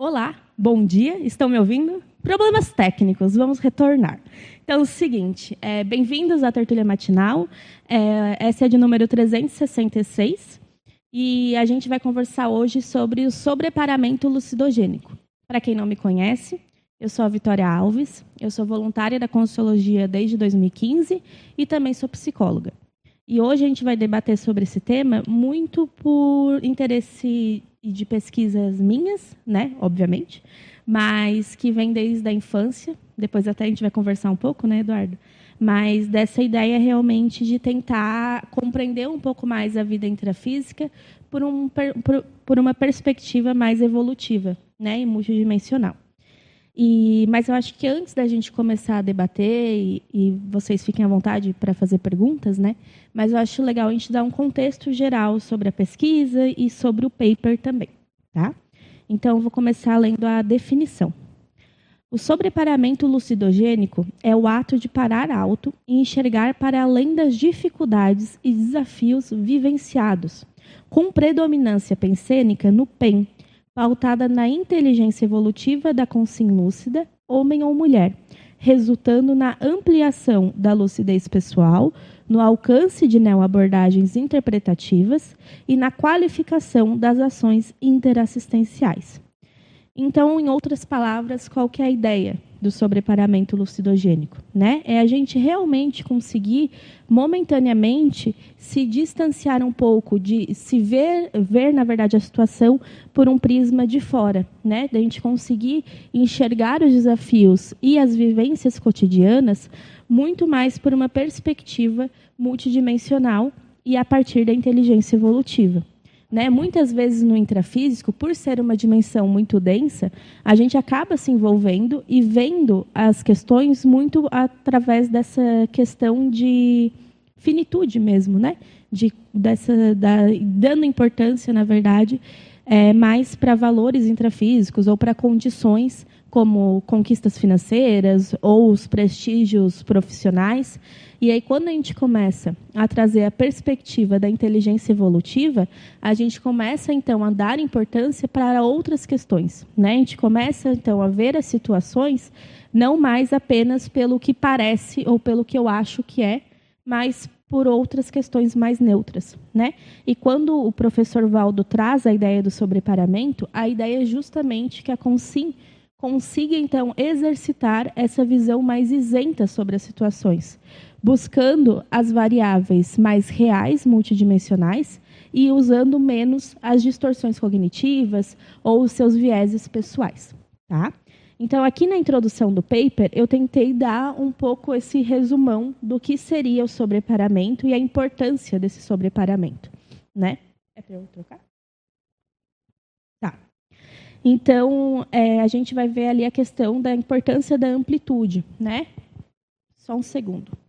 Olá, bom dia, estão me ouvindo? Problemas técnicos, vamos retornar. Então, é o seguinte, é, bem-vindos à Tertúlia Matinal, é, essa é de número 366, e a gente vai conversar hoje sobre o sobreparamento lucidogênico. Para quem não me conhece, eu sou a Vitória Alves, eu sou voluntária da Consciologia desde 2015 e também sou psicóloga. E hoje a gente vai debater sobre esse tema muito por interesse e de pesquisas minhas, né, obviamente, mas que vem desde a infância. Depois até a gente vai conversar um pouco, né, Eduardo? Mas dessa ideia realmente de tentar compreender um pouco mais a vida intrafísica por, um, por, por uma perspectiva mais evolutiva, né, e multidimensional. E, mas eu acho que antes da gente começar a debater, e, e vocês fiquem à vontade para fazer perguntas, né? Mas eu acho legal a gente dar um contexto geral sobre a pesquisa e sobre o paper também, tá? Então, vou começar lendo a definição. O sobreparamento lucidogênico é o ato de parar alto e enxergar para além das dificuldades e desafios vivenciados, com predominância pensênica no PEN, pautada na inteligência evolutiva da consciência lúcida, homem ou mulher, resultando na ampliação da lucidez pessoal, no alcance de neoabordagens interpretativas e na qualificação das ações interassistenciais. Então, em outras palavras, qual que é a ideia do sobreparamento lucidogênico? Né? É a gente realmente conseguir, momentaneamente, se distanciar um pouco, de se ver, ver na verdade, a situação por um prisma de fora. Né? Da gente conseguir enxergar os desafios e as vivências cotidianas muito mais por uma perspectiva multidimensional e a partir da inteligência evolutiva. Né? Muitas vezes no intrafísico, por ser uma dimensão muito densa, a gente acaba se envolvendo e vendo as questões muito através dessa questão de finitude mesmo, né? De, dessa, da, dando importância, na verdade, é, mais para valores intrafísicos ou para condições como conquistas financeiras ou os prestígios profissionais. E aí, quando a gente começa a trazer a perspectiva da inteligência evolutiva, a gente começa, então, a dar importância para outras questões. Né? A gente começa, então, a ver as situações não mais apenas pelo que parece ou pelo que eu acho que é, mas por outras questões mais neutras, né? E quando o professor Valdo traz a ideia do sobreparamento, a ideia é justamente que a Consim consiga então exercitar essa visão mais isenta sobre as situações, buscando as variáveis mais reais, multidimensionais, e usando menos as distorções cognitivas ou os seus vieses pessoais. Tá? Então, aqui na introdução do paper, eu tentei dar um pouco esse resumão do que seria o sobreparamento e a importância desse sobreparamento. Né? É para eu trocar? Tá. Então, é, a gente vai ver ali a questão da importância da amplitude. Né? Só um segundo.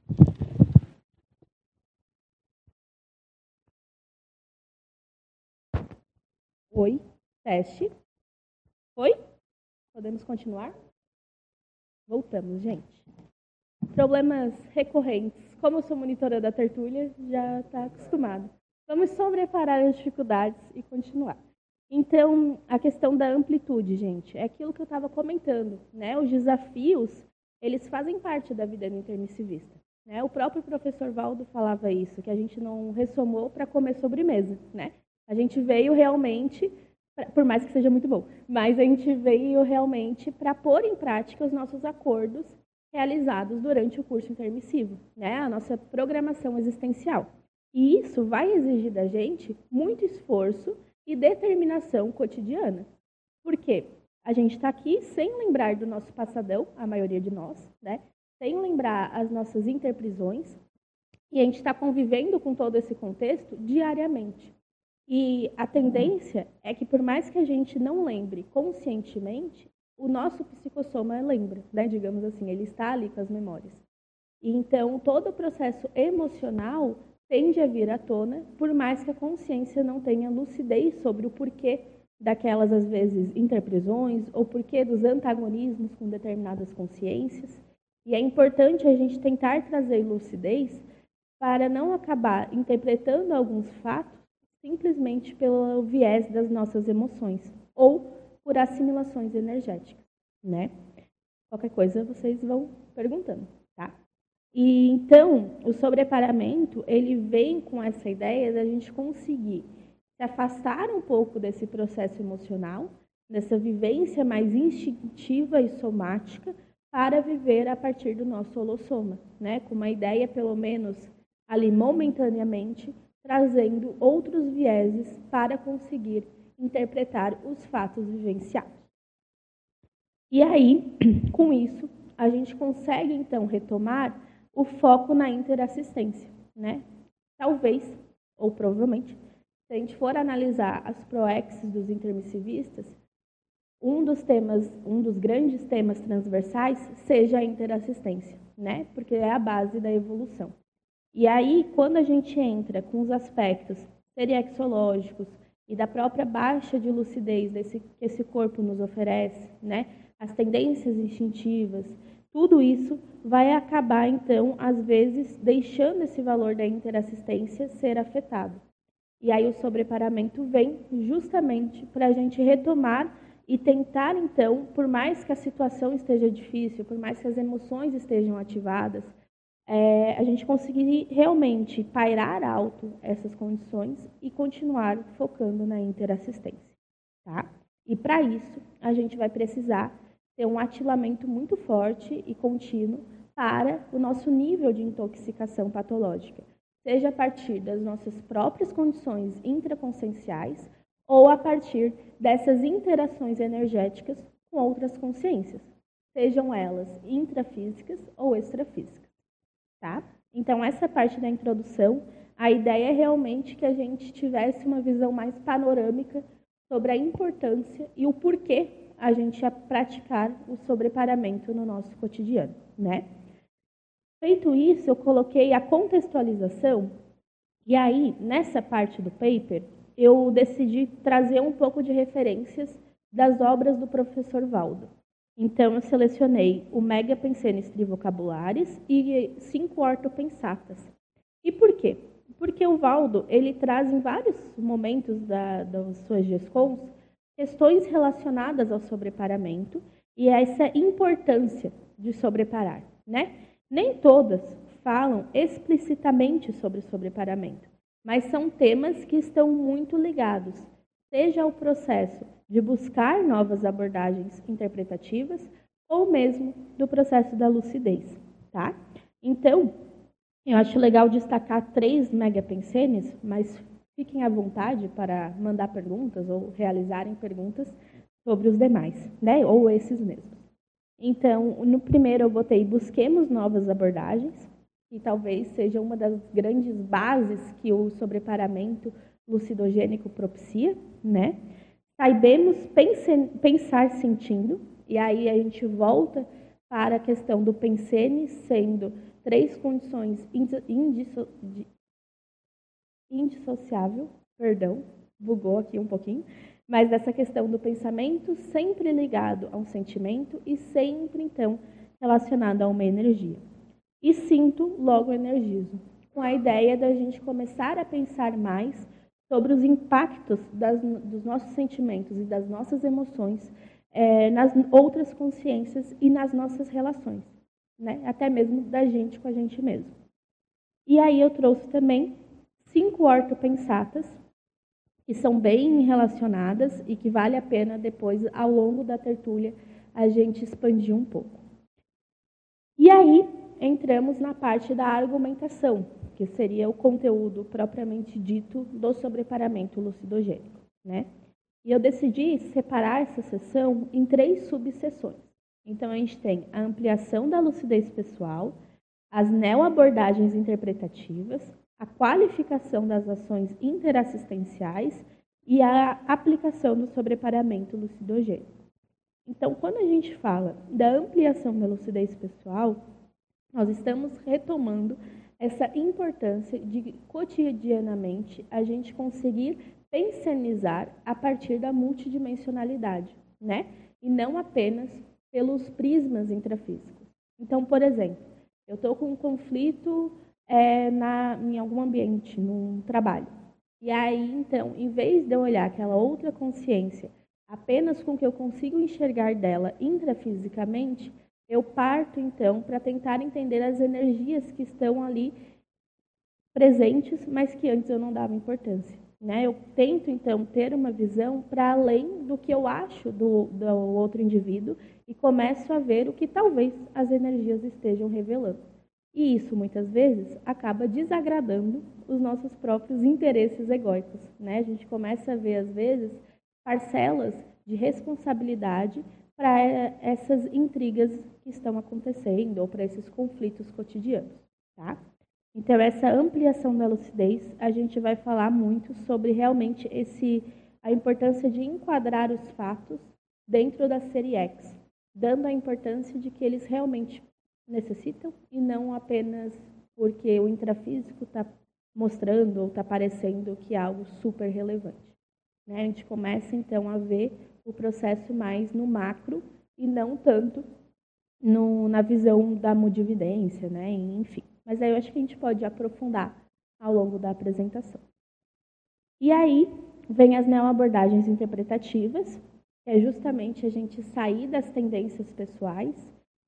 Oi, teste. Oi? Podemos continuar? Voltamos, gente. Problemas recorrentes. Como eu sou monitora da tertúlia, já está acostumado. Vamos sobreparar as dificuldades e continuar. Então, a questão da amplitude, gente, é aquilo que eu estava comentando. Né? Os desafios, eles fazem parte da vida do intermissivista. Né? O próprio professor Valdo falava isso, que a gente não ressomou para comer sobremesa. Né? A gente veio realmente por mais que seja muito bom. Mas a gente veio realmente para pôr em prática os nossos acordos realizados durante o curso intermissivo, né? a nossa programação existencial. E isso vai exigir da gente muito esforço e determinação cotidiana. Por quê? A gente está aqui sem lembrar do nosso passadão, a maioria de nós, né? sem lembrar as nossas interprisões, e a gente está convivendo com todo esse contexto diariamente. E a tendência é que, por mais que a gente não lembre conscientemente, o nosso psicossoma lembra, né? digamos assim, ele está ali com as memórias. E então, todo o processo emocional tende a vir à tona, por mais que a consciência não tenha lucidez sobre o porquê daquelas, às vezes, interprisões ou porquê dos antagonismos com determinadas consciências. E é importante a gente tentar trazer lucidez para não acabar interpretando alguns fatos simplesmente pelo viés das nossas emoções ou por assimilações energéticas, né? Qualquer coisa vocês vão perguntando, tá? E então, o sobreparamento, ele vem com essa ideia da gente conseguir se afastar um pouco desse processo emocional, dessa vivência mais instintiva e somática, para viver a partir do nosso holossoma, né? Com uma ideia, pelo menos ali momentaneamente, trazendo outros vieses para conseguir interpretar os fatos vivenciados. E aí, com isso, a gente consegue então retomar o foco na interassistência, né? Talvez, ou provavelmente, se a gente for analisar as proexes dos intermissivistas, um dos temas, um dos grandes temas transversais seja a interassistência, né? Porque é a base da evolução. E aí, quando a gente entra com os aspectos seriexológicos e da própria baixa de lucidez desse, que esse corpo nos oferece, né? As tendências instintivas, tudo isso vai acabar, então, às vezes, deixando esse valor da interassistência ser afetado. E aí o sobreparamento vem justamente para a gente retomar e tentar, então, por mais que a situação esteja difícil, por mais que as emoções estejam ativadas, é, a gente conseguir realmente pairar alto essas condições e continuar focando na interassistência. Tá? E para isso, a gente vai precisar ter um atilamento muito forte e contínuo para o nosso nível de intoxicação patológica, seja a partir das nossas próprias condições intraconscienciais ou a partir dessas interações energéticas com outras consciências, sejam elas intrafísicas ou extrafísicas, tá? Então, essa parte da introdução, a ideia é realmente que a gente tivesse uma visão mais panorâmica sobre a importância e o porquê a gente ia praticar o sobreparamento no nosso cotidiano, né? Feito isso, eu coloquei a contextualização e aí, nessa parte do paper, eu decidi trazer um pouco de referências das obras do professor Valdo. Então, eu selecionei o Mega Pensenes Trivocabulares e cinco ortopensatas. E por quê? Porque o Valdo ele traz em vários momentos da, das suas GESCONs questões relacionadas ao sobreparamento e essa importância de sobreparar. Né? Nem todas falam explicitamente sobre sobreparamento, mas são temas que estão muito ligados, seja ao processo de buscar novas abordagens interpretativas ou mesmo do processo da lucidez, tá? Então, eu acho legal destacar três megapensenes, mas fiquem à vontade para mandar perguntas ou realizarem perguntas sobre os demais, né? Ou esses mesmos. Então, no primeiro eu botei busquemos novas abordagens, que talvez seja uma das grandes bases que o sobreparamento lucidogênico propicia, né? Saibemos pensar sentindo, e aí a gente volta para a questão do pensene sendo três condições indisso, indissociável, perdão, bugou aqui um pouquinho, mas essa questão do pensamento sempre ligado a um sentimento e sempre, então, relacionado a uma energia e sinto, logo energizo. Com a ideia da gente começar a pensar mais sobre os impactos das, dos nossos sentimentos e das nossas emoções é, nas outras consciências e nas nossas relações, né? até mesmo da gente com a gente mesmo. E aí eu trouxe também cinco ortopensatas, que são bem relacionadas e que vale a pena depois, ao longo da tertúlia, a gente expandir um pouco. E aí, entramos na parte da argumentação, que seria o conteúdo propriamente dito do sobreparamento lucidogênico. Né? E eu decidi separar essa sessão em três subseções. Então, a gente tem a ampliação da lucidez pessoal, as neoabordagens interpretativas, a qualificação das ações interassistenciais e a aplicação do sobreparamento lucidogênico. Então, quando a gente fala da ampliação da lucidez pessoal, nós estamos retomando essa importância de cotidianamente a gente conseguir pensionizar a partir da multidimensionalidade, né? E não apenas pelos prismas intrafísicos. Então, por exemplo, eu estou com um conflito é, na, em algum ambiente, num trabalho. E aí, então, em vez de eu olhar aquela outra consciência apenas com o que eu consigo enxergar dela intrafisicamente, eu parto então para tentar entender as energias que estão ali presentes, mas que antes eu não dava importância. Né? Eu tento então ter uma visão para além do que eu acho do, do outro indivíduo e começo a ver o que talvez as energias estejam revelando. E isso muitas vezes acaba desagradando os nossos próprios interesses egóicos. Né? A gente começa a ver, às vezes, parcelas de responsabilidade para essas intrigas que estão acontecendo ou para esses conflitos cotidianos. Tá? Então, essa ampliação da lucidez, a gente vai falar muito sobre realmente esse, a importância de enquadrar os fatos dentro da série X, dando a importância de que eles realmente necessitam e não apenas porque o intrafísico está mostrando ou está parecendo que é algo super relevante. Né? A gente começa então a ver o processo mais no macro e não tanto no, na visão da modividência, né? enfim. Mas aí eu acho que a gente pode aprofundar ao longo da apresentação. E aí vem as neoabordagens interpretativas, que é justamente a gente sair das tendências pessoais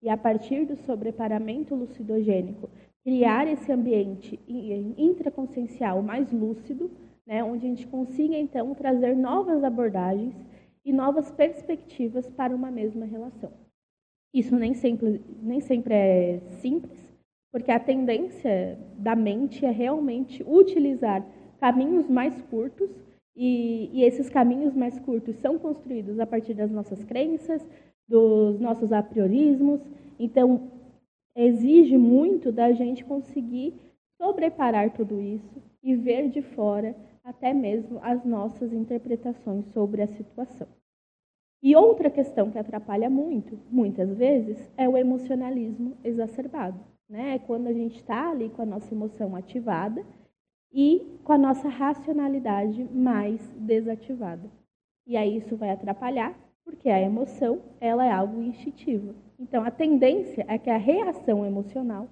e, a partir do sobreparamento lucidogênico, criar esse ambiente intraconsciencial mais lúcido, né, onde a gente consiga, então, trazer novas abordagens e novas perspectivas para uma mesma relação. Isso nem sempre, nem sempre é simples, porque a tendência da mente é realmente utilizar caminhos mais curtos, e, e esses caminhos mais curtos são construídos a partir das nossas crenças, dos nossos apriorismos. Então, exige muito da gente conseguir sobreparar tudo isso e ver de fora até mesmo as nossas interpretações sobre a situação. E outra questão que atrapalha muito, muitas vezes, é o emocionalismo exacerbado. Né? É quando a gente está ali com a nossa emoção ativada e com a nossa racionalidade mais desativada. E aí isso vai atrapalhar, porque a emoção ela é algo instintivo. Então a tendência é que a reação emocional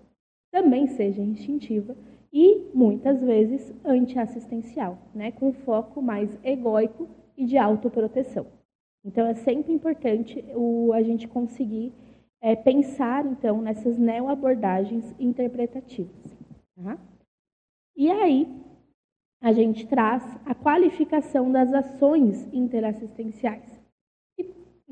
também seja instintiva e muitas vezes antiassistencial, né, com foco mais egóico e de autoproteção. Então é sempre importante o, a gente conseguir é, pensar então nessas neoabordagens interpretativas. Tá? E aí a gente traz a qualificação das ações interassistenciais, que,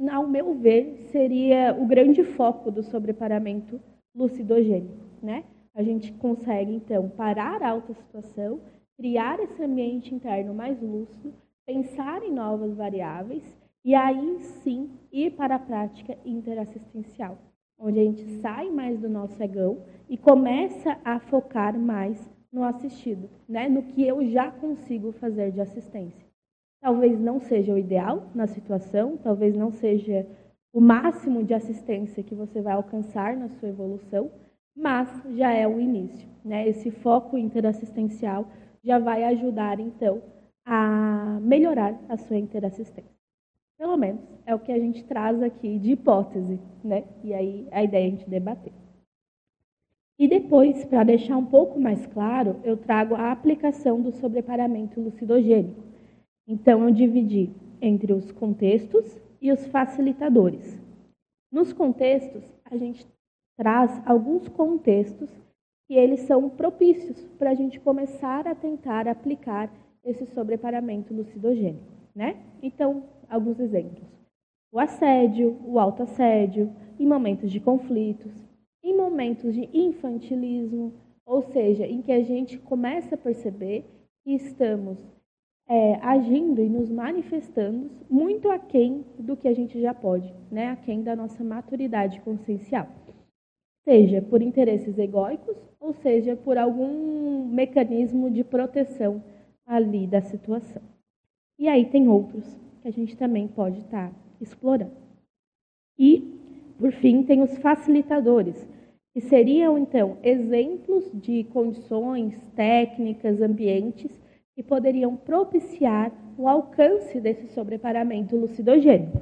ao meu ver, seria o grande foco do sobreparamento lucidogênico. Né? A gente consegue, então, parar a alta situação, criar esse ambiente interno mais lúcido, pensar em novas variáveis e aí sim ir para a prática interassistencial, onde a gente sai mais do nosso egão e começa a focar mais no assistido, né? no que eu já consigo fazer de assistência. Talvez não seja o ideal na situação, talvez não seja o máximo de assistência que você vai alcançar na sua evolução, mas já é o início. Né? Esse foco interassistencial já vai ajudar, então, a melhorar a sua interassistência. Pelo menos é o que a gente traz aqui de hipótese, né? E aí a ideia é a gente debater. E depois, para deixar um pouco mais claro, eu trago a aplicação do sobreparamento lucidogênico. Então, eu dividi entre os contextos e os facilitadores. Nos contextos, a gente traz alguns contextos que eles são propícios para a gente começar a tentar aplicar esse sobreparamento lucidogênico, né? Então, alguns exemplos: o assédio, o autoassédio, em momentos de conflitos, em momentos de infantilismo, ou seja, em que a gente começa a perceber que estamos é, agindo e nos manifestando muito aquém do que a gente já pode, né? aquém da nossa maturidade consciencial seja por interesses egóicos ou seja por algum mecanismo de proteção ali da situação. E aí tem outros que a gente também pode estar tá explorando. E, por fim, tem os facilitadores, que seriam então exemplos de condições, técnicas, ambientes que poderiam propiciar o alcance desse sobreparamento lucidogênico,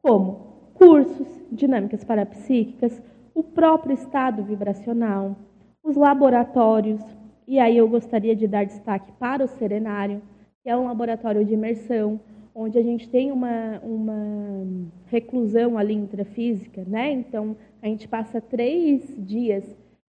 como cursos, dinâmicas parapsíquicas, o próprio estado vibracional, os laboratórios, e aí eu gostaria de dar destaque para o Serenário, que é um laboratório de imersão, onde a gente tem uma, uma reclusão ali intrafísica, né? Então, a gente passa três dias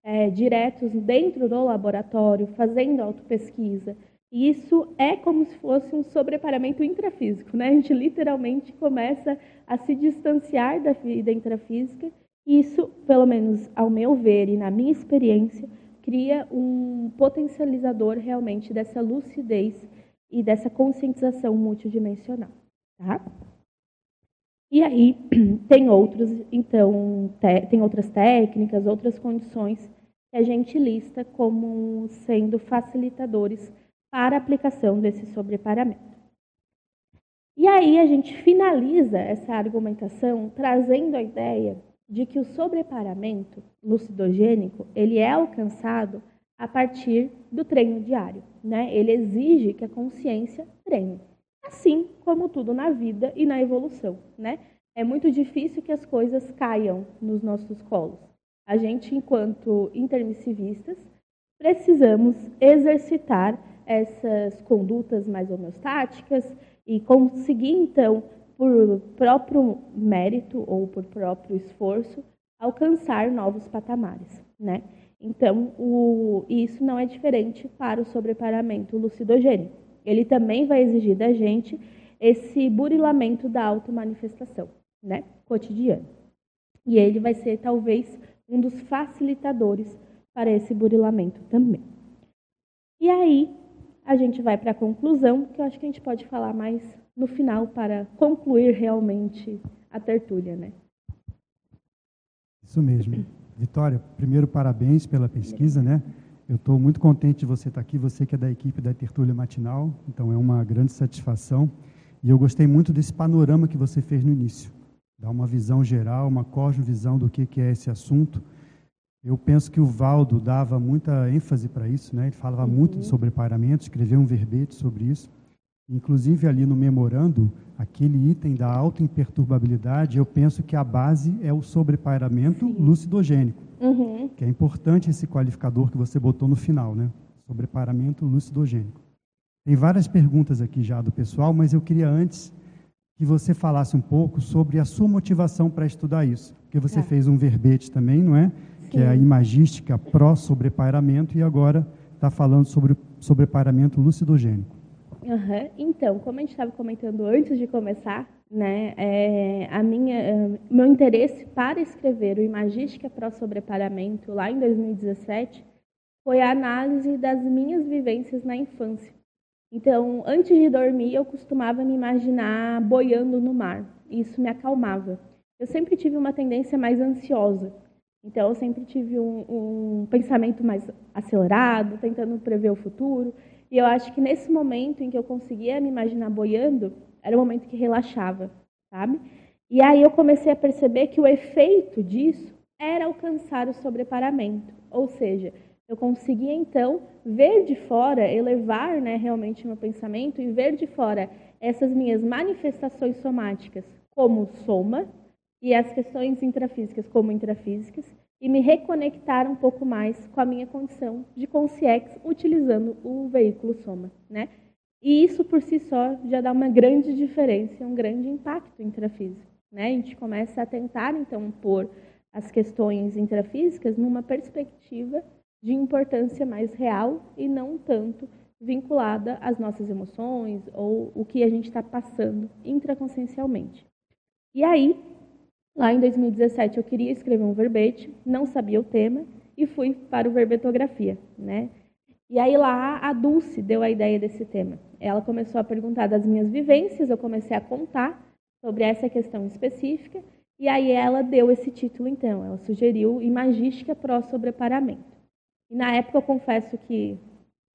é, diretos dentro do laboratório, fazendo autopesquisa. E isso é como se fosse um sobreparamento intrafísico, né? A gente literalmente começa a se distanciar da vida intrafísica. E isso, pelo menos ao meu ver e na minha experiência, cria um potencializador realmente dessa lucidez e dessa conscientização multidimensional. Tá? E aí tem outros, então, tem outras técnicas, outras condições que a gente lista como sendo facilitadores para a aplicação desse sobreparamento. E aí a gente finaliza essa argumentação trazendo a ideia de que o sobreparamento lucidogênico ele é alcançado a partir do treino diário. Né? Ele exige que a consciência treine, assim como tudo na vida e na evolução. Né? É muito difícil que as coisas caiam nos nossos colos. A gente, enquanto intermissivistas, precisamos exercitar essas condutas mais homeostáticas e conseguir, então, por próprio mérito ou por próprio esforço, alcançar novos patamares, né? Então, o, isso não é diferente para o sobreparamento lucidogênico. Ele também vai exigir da gente esse burilamento da automanifestação, né, cotidiano. E ele vai ser talvez um dos facilitadores para esse burilamento também. E aí, a gente vai para a conclusão, que eu acho que a gente pode falar mais no final para concluir realmente a tertúlia, né? Isso mesmo. Vitória, primeiro parabéns pela pesquisa, né? Eu estou muito contente de você estar aqui, você que é da equipe da Tertúlia Matinal, então é uma grande satisfação. E eu gostei muito desse panorama que você fez no início. Dá uma visão geral, uma cosmovisão do que, que é esse assunto. Eu penso que o Valdo dava muita ênfase para isso, né? ele falava uhum. muito sobre paramento, escreveu um verbete sobre isso. Inclusive, ali no memorando, aquele item da autoimperturbabilidade, eu penso que a base é o sobrepairamento Sim. lucidogênico, uhum. que é importante esse qualificador que você botou no final, né? Sobrepairamento lucidogênico. Tem várias perguntas aqui já do pessoal, mas eu queria antes que você falasse um pouco sobre a sua motivação para estudar isso. Porque você é. fez um verbete também, não é? Sim. Que é a imagística pró-sobrepairamento e agora está falando sobre o sobrepairamento lucidogênico. Uhum. Então, como a gente estava comentando antes de começar, né, é, a minha, uh, meu interesse para escrever o Imagística Pro Sobreparamento lá em 2017 foi a análise das minhas vivências na infância. Então, antes de dormir, eu costumava me imaginar boiando no mar. Isso me acalmava. Eu sempre tive uma tendência mais ansiosa. Então, eu sempre tive um, um pensamento mais acelerado, tentando prever o futuro. E eu acho que nesse momento em que eu conseguia me imaginar boiando, era o momento que relaxava, sabe? E aí eu comecei a perceber que o efeito disso era alcançar o sobreparamento, ou seja, eu conseguia então ver de fora, elevar né, realmente meu pensamento e ver de fora essas minhas manifestações somáticas como soma e as questões intrafísicas como intrafísicas e me reconectar um pouco mais com a minha condição de consciex utilizando o veículo soma, né? E isso por si só já dá uma grande diferença, um grande impacto intrafísico, né? A gente começa a tentar então pôr as questões intrafísicas numa perspectiva de importância mais real e não tanto vinculada às nossas emoções ou o que a gente está passando intraconsciencialmente. E aí, Lá em 2017 eu queria escrever um verbete, não sabia o tema e fui para o verbetografia, né? E aí lá a Dulce deu a ideia desse tema. Ela começou a perguntar das minhas vivências, eu comecei a contar sobre essa questão específica e aí ela deu esse título então. Ela sugeriu Imagística pró sobreparamento. E na época eu confesso que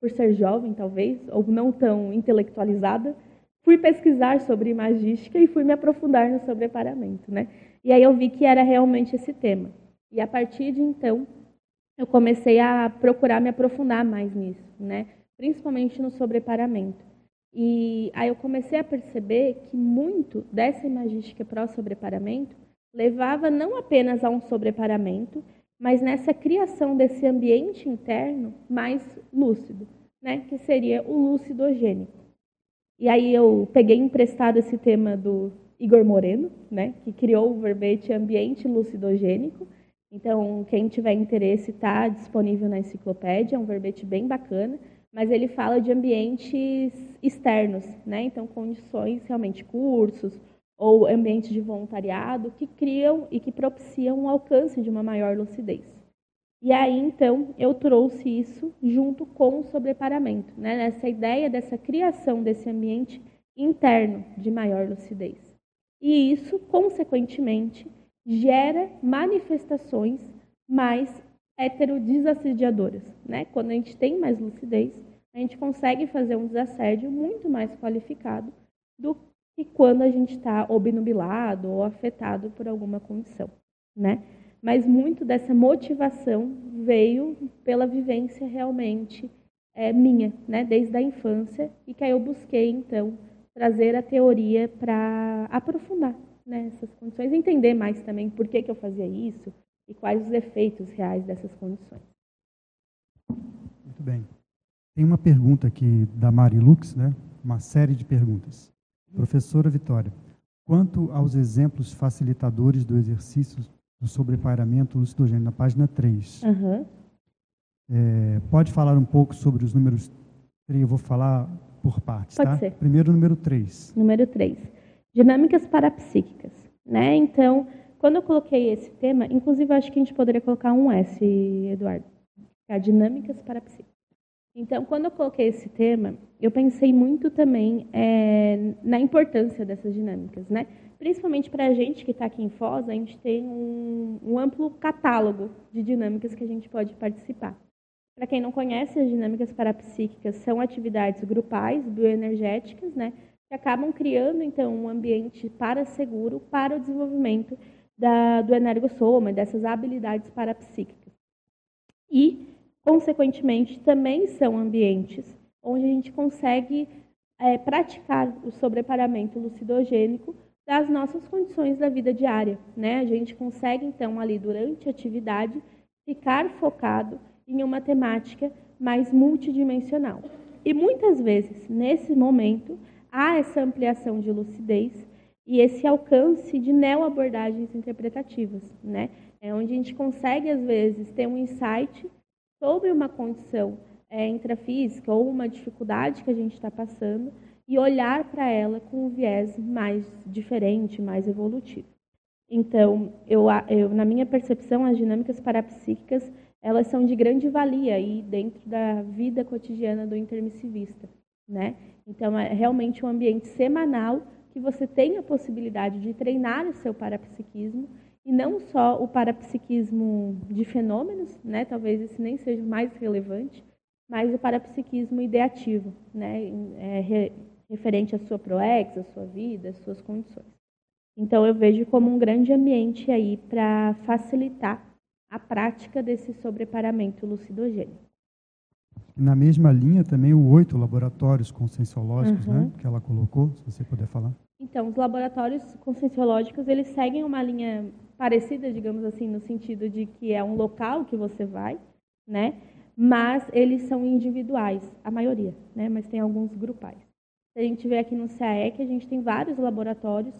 por ser jovem talvez ou não tão intelectualizada, fui pesquisar sobre imagística e fui me aprofundar no sobreparamento, né? E aí eu vi que era realmente esse tema. E a partir de então, eu comecei a procurar me aprofundar mais nisso, né? Principalmente no sobreparamento. E aí eu comecei a perceber que muito dessa imagística pró-sobreparamento levava não apenas a um sobreparamento, mas nessa criação desse ambiente interno mais lúcido, né? Que seria o lucidogênico. E aí eu peguei emprestado esse tema do Igor Moreno, né, que criou o verbete ambiente lucidogênico. Então, quem tiver interesse, está disponível na enciclopédia, é um verbete bem bacana, mas ele fala de ambientes externos, né? Então, condições realmente, cursos ou ambientes de voluntariado que criam e que propiciam o alcance de uma maior lucidez. E aí, então, eu trouxe isso junto com o sobreparamento, né? nessa ideia dessa criação desse ambiente interno de maior lucidez. E isso, consequentemente, gera manifestações mais heterodesassediadoras. Né? Quando a gente tem mais lucidez, a gente consegue fazer um desassédio muito mais qualificado do que quando a gente está obnubilado ou afetado por alguma condição. Né? mas muito dessa motivação veio pela vivência realmente é, minha, né, desde a infância, e que aí eu busquei, então, trazer a teoria para aprofundar né, essas condições, entender mais também por que, que eu fazia isso e quais os efeitos reais dessas condições. Muito bem. Tem uma pergunta aqui da Mari Lux, né? uma série de perguntas. Professora Vitória, quanto aos exemplos facilitadores do exercício do sobrepairamento lucidogênio, na página 3. Uhum. É, pode falar um pouco sobre os números 3? Eu vou falar por partes, pode tá? Ser. Primeiro, número 3. Número 3. Dinâmicas parapsíquicas. Né? Então, quando eu coloquei esse tema, inclusive acho que a gente poderia colocar um S, Eduardo. É dinâmicas parapsíquicas. Então, quando eu coloquei esse tema, eu pensei muito também é, na importância dessas dinâmicas, né? Principalmente para a gente que está aqui em Foz, a gente tem um, um amplo catálogo de dinâmicas que a gente pode participar. Para quem não conhece, as dinâmicas parapsíquicas são atividades grupais, bioenergéticas, né, que acabam criando, então, um ambiente para seguro para o desenvolvimento da, do energossoma, dessas habilidades parapsíquicas. E, consequentemente, também são ambientes onde a gente consegue é, praticar o sobreparamento lucidogênico das nossas condições da vida diária. Né? A gente consegue, então, ali durante a atividade, ficar focado em uma temática mais multidimensional. E muitas vezes, nesse momento, há essa ampliação de lucidez e esse alcance de neo-abordagens interpretativas, né? É onde a gente consegue, às vezes, ter um insight sobre uma condição é, intrafísica ou uma dificuldade que a gente está passando e olhar para ela com um viés mais diferente, mais evolutivo. Então, eu, eu, na minha percepção, as dinâmicas parapsíquicas elas são de grande valia aí dentro da vida cotidiana do intermissivista, né? Então, é realmente um ambiente semanal que você tem a possibilidade de treinar o seu parapsiquismo e não só o parapsiquismo de fenômenos, né? Talvez esse nem seja o mais relevante, mas o parapsiquismo ideativo, né? É, referente à sua proex, à sua vida, às suas condições. Então, eu vejo como um grande ambiente aí para facilitar a prática desse sobreparamento lucidogênico. Na mesma linha também o oito laboratórios conscienciológicos, né, uhum. né, que ela colocou, se você puder falar. Então, os laboratórios conscienciológicos, eles seguem uma linha parecida, digamos assim, no sentido de que é um local que você vai, né, mas eles são individuais, a maioria, né, mas tem alguns grupais. A gente vê aqui no CAEC, a gente tem vários laboratórios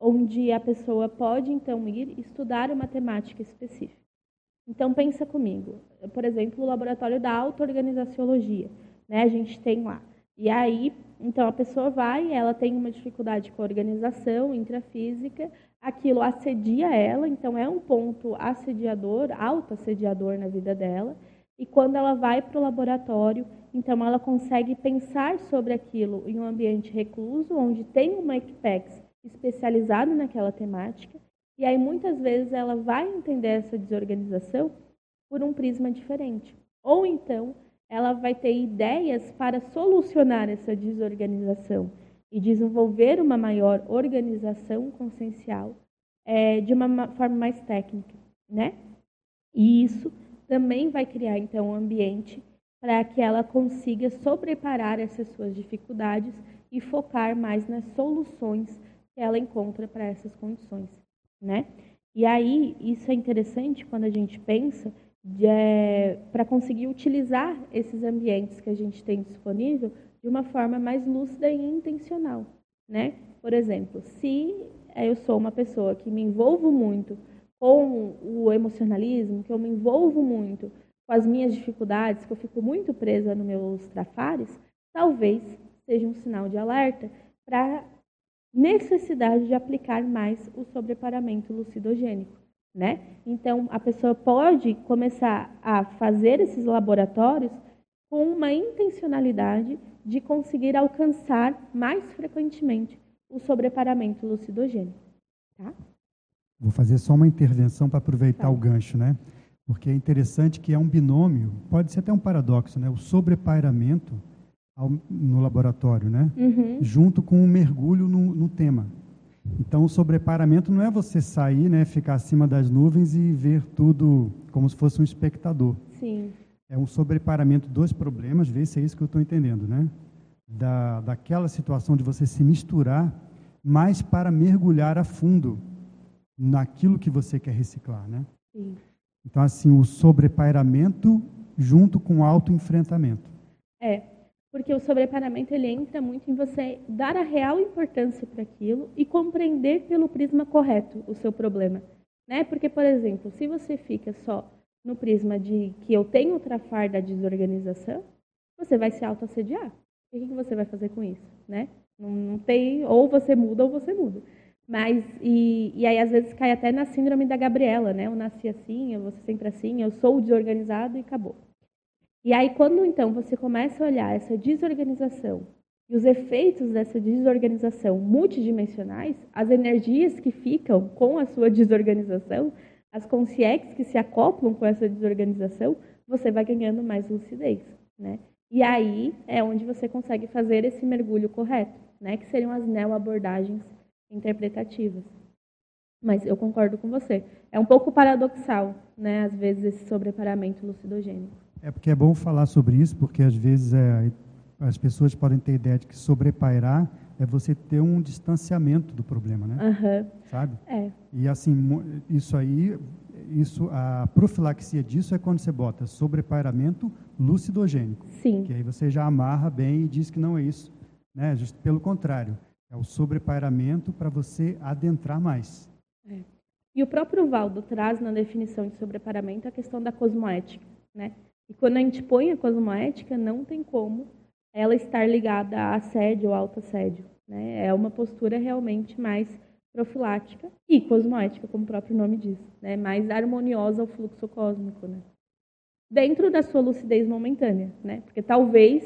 onde a pessoa pode, então, ir estudar uma temática específica. Então, pensa comigo. Por exemplo, o laboratório da auto-organizaciologia. Né? A gente tem lá. E aí, então, a pessoa vai, ela tem uma dificuldade com a organização intrafísica, aquilo assedia ela, então é um ponto assediador, auto-assediador na vida dela. E quando ela vai para o laboratório, então, ela consegue pensar sobre aquilo em um ambiente recluso, onde tem uma Equipex especializada naquela temática, e aí muitas vezes ela vai entender essa desorganização por um prisma diferente. Ou então, ela vai ter ideias para solucionar essa desorganização e desenvolver uma maior organização consciencial é, de uma forma mais técnica, né? E isso também vai criar, então, um ambiente para que ela consiga sobreparar essas suas dificuldades e focar mais nas soluções que ela encontra para essas condições, né? E aí isso é interessante quando a gente pensa é, para conseguir utilizar esses ambientes que a gente tem disponível de uma forma mais lúcida e intencional, né? Por exemplo, se eu sou uma pessoa que me envolvo muito com o emocionalismo, que eu me envolvo muito com as minhas dificuldades, que eu fico muito presa nos meus trafares, talvez seja um sinal de alerta para necessidade de aplicar mais o sobreparamento lucidogênico, né? Então, a pessoa pode começar a fazer esses laboratórios com uma intencionalidade de conseguir alcançar mais frequentemente o sobreparamento lucidogênico, tá? Vou fazer só uma intervenção para aproveitar tá. o gancho, né? Porque é interessante que é um binômio, pode ser até um paradoxo, né? O sobrepairamento ao, no laboratório, né? Uhum. Junto com o mergulho no, no, tema. Então, o sobrepairamento não é você sair, né, ficar acima das nuvens e ver tudo como se fosse um espectador. Sim. É um sobrepairamento dos problemas, vê se é isso que eu estou entendendo, né? Da, daquela situação de você se misturar, mas para mergulhar a fundo naquilo que você quer reciclar, né? Sim. Então, assim, o sobrepairamento junto com o autoenfrentamento. É, porque o sobrepairamento ele entra muito em você dar a real importância para aquilo e compreender pelo prisma correto o seu problema, né? Porque, por exemplo, se você fica só no prisma de que eu tenho o trafar da desorganização, você vai se autoassediar. E o que você vai fazer com isso, né? Não, não tem, ou você muda ou você muda. Mas, e, e aí às vezes cai até na síndrome da Gabriela, né? Eu nasci assim, eu vou ser sempre assim, eu sou desorganizado e acabou. E aí quando então você começa a olhar essa desorganização e os efeitos dessa desorganização multidimensionais, as energias que ficam com a sua desorganização, as consciências que se acoplam com essa desorganização, você vai ganhando mais lucidez, né? E aí é onde você consegue fazer esse mergulho correto, né? Que seriam as neo-abordagens interpretativas. Mas eu concordo com você. É um pouco paradoxal, né, às vezes, esse sobreparamento lucidogênico. É porque é bom falar sobre isso, porque às vezes é, as pessoas podem ter ideia de que sobrepairar é você ter um distanciamento do problema, né? Uhum. Sabe? É. E assim, isso aí, isso, a profilaxia disso é quando você bota sobrepairamento lucidogênico. Sim. Que aí você já amarra bem e diz que não é isso, né? Just pelo contrário, é o sobrepairamento para você adentrar mais. É. E o próprio Valdo traz na definição de sobrepairamento a questão da cosmoética. Né? E quando a gente põe a cosmoética, não tem como ela estar ligada a assédio ou auto-assédio. Né? É uma postura realmente mais profilática e cosmoética, como o próprio nome diz, né? mais harmoniosa ao fluxo cósmico. Né? Dentro da sua lucidez momentânea, né? porque talvez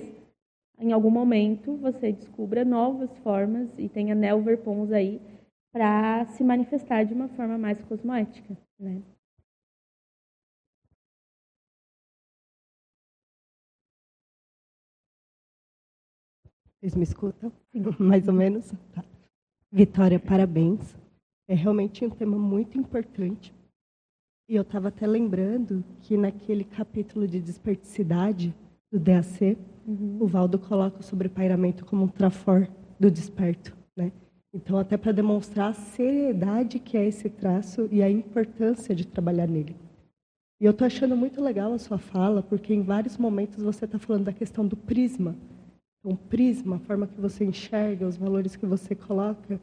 em algum momento você descubra novas formas e tenha neoverpons aí para se manifestar de uma forma mais cosmoética, né? Vocês me escutam? Mais ou menos? Tá. Vitória, parabéns. É realmente um tema muito importante. E eu estava até lembrando que naquele capítulo de desperticidade do DAC, Uhum. O Valdo coloca o sobrepairamento como um trafor do desperto. Né? Então, até para demonstrar a seriedade que é esse traço e a importância de trabalhar nele. E eu estou achando muito legal a sua fala, porque em vários momentos você está falando da questão do prisma. Então, prisma, a forma que você enxerga, os valores que você coloca,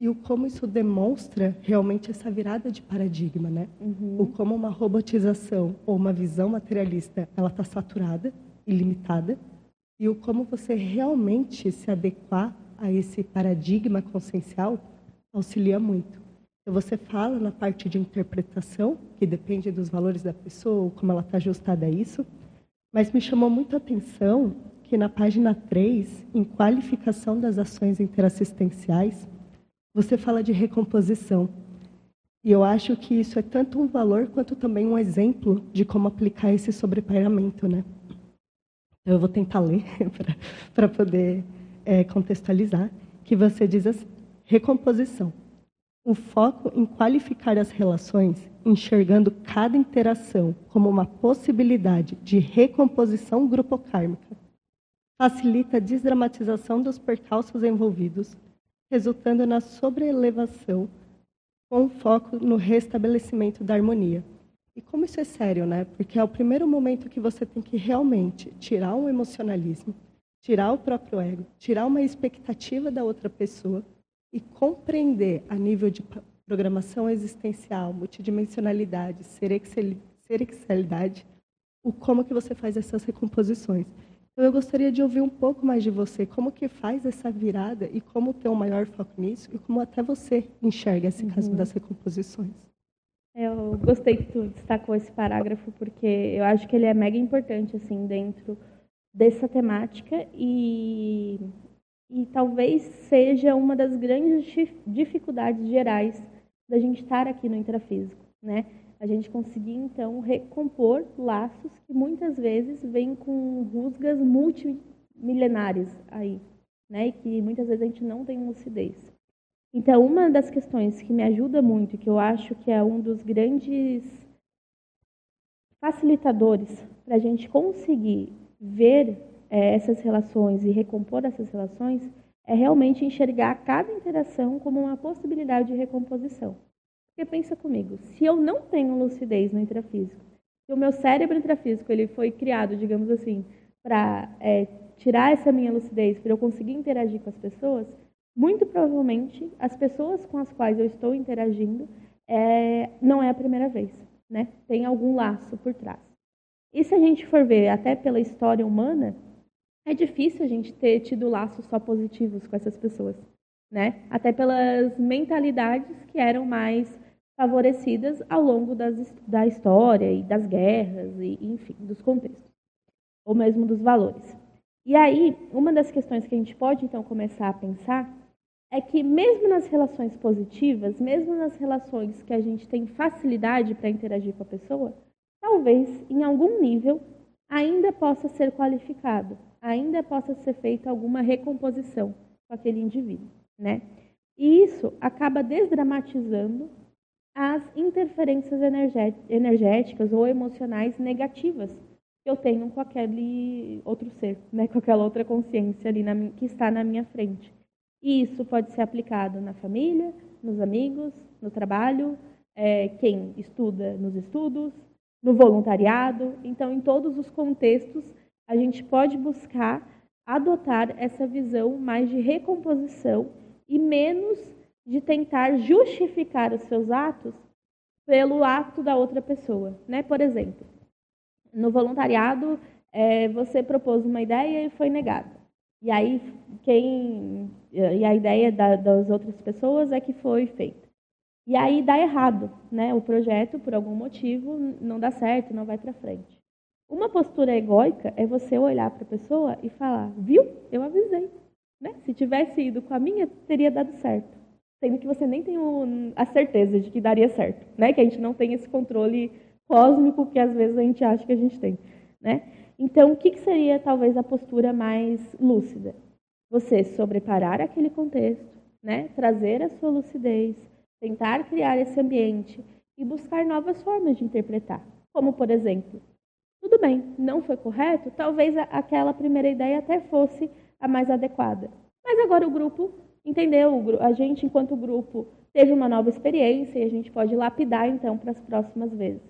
e o como isso demonstra realmente essa virada de paradigma, né? Uhum. O como uma robotização ou uma visão materialista, ela está saturada, ilimitada, e o como você realmente se adequar a esse paradigma consciencial auxilia muito. Então, você fala na parte de interpretação, que depende dos valores da pessoa, como ela está ajustada a isso, mas me chamou muito a atenção que na página 3, em qualificação das ações interassistenciais, você fala de recomposição. E eu acho que isso é tanto um valor quanto também um exemplo de como aplicar esse sobrepairamento, né? eu vou tentar ler para poder é, contextualizar, que você diz assim, recomposição. O foco em qualificar as relações, enxergando cada interação como uma possibilidade de recomposição grupocármica, facilita a desdramatização dos percalços envolvidos, resultando na sobreelevação com foco no restabelecimento da harmonia. E como isso é sério, né? Porque é o primeiro momento que você tem que realmente tirar o emocionalismo, tirar o próprio ego, tirar uma expectativa da outra pessoa e compreender a nível de programação existencial, multidimensionalidade, serexualidade, o como que você faz essas recomposições. Então eu gostaria de ouvir um pouco mais de você, como que faz essa virada e como ter um maior foco nisso e como até você enxerga esse uhum. caso das recomposições. Eu gostei que tu destacou esse parágrafo porque eu acho que ele é mega importante assim dentro dessa temática e e talvez seja uma das grandes dificuldades gerais da gente estar aqui no intrafísico, né? A gente conseguir então recompor laços que muitas vezes vêm com rusgas multimilenares aí, né? E que muitas vezes a gente não tem lucidez. Então, uma das questões que me ajuda muito, que eu acho que é um dos grandes facilitadores para a gente conseguir ver é, essas relações e recompor essas relações, é realmente enxergar cada interação como uma possibilidade de recomposição. Porque pensa comigo, se eu não tenho lucidez no intrafísico, se o meu cérebro intrafísico ele foi criado, digamos assim, para é, tirar essa minha lucidez, para eu conseguir interagir com as pessoas, muito provavelmente, as pessoas com as quais eu estou interagindo é, não é a primeira vez, né? Tem algum laço por trás. E se a gente for ver até pela história humana, é difícil a gente ter tido laços só positivos com essas pessoas, né? Até pelas mentalidades que eram mais favorecidas ao longo das, da história e das guerras e, enfim, dos contextos, ou mesmo dos valores. E aí, uma das questões que a gente pode então começar a pensar é que, mesmo nas relações positivas, mesmo nas relações que a gente tem facilidade para interagir com a pessoa, talvez, em algum nível, ainda possa ser qualificado, ainda possa ser feita alguma recomposição com aquele indivíduo, né? E isso acaba desdramatizando as interferências energéticas ou emocionais negativas que eu tenho com aquele outro ser, né? com aquela outra consciência ali na, que está na minha frente. E isso pode ser aplicado na família, nos amigos, no trabalho, é, quem estuda nos estudos, no voluntariado. Então, em todos os contextos, a gente pode buscar adotar essa visão mais de recomposição e menos de tentar justificar os seus atos pelo ato da outra pessoa. Né? Por exemplo, no voluntariado, é, você propôs uma ideia e foi negada. E aí quem e a ideia da, das outras pessoas é que foi feita. E aí dá errado, né? O projeto por algum motivo não dá certo, não vai para frente. Uma postura egóica é você olhar para a pessoa e falar: "Viu? Eu avisei". Né? Se tivesse ido com a minha, teria dado certo. Sendo que você nem tem a certeza de que daria certo, né? Que a gente não tem esse controle cósmico que às vezes a gente acha que a gente tem, né? Então, o que, seria talvez a postura mais lúcida? Você sobreparar aquele contexto, né? trazer a sua lucidez, tentar criar esse ambiente e buscar novas formas de interpretar. Como, por exemplo, tudo bem, não foi correto, talvez aquela primeira ideia até fosse a mais adequada. Mas agora o grupo entendeu, a gente, enquanto grupo, teve uma nova experiência e a gente pode lapidar então para as próximas vezes.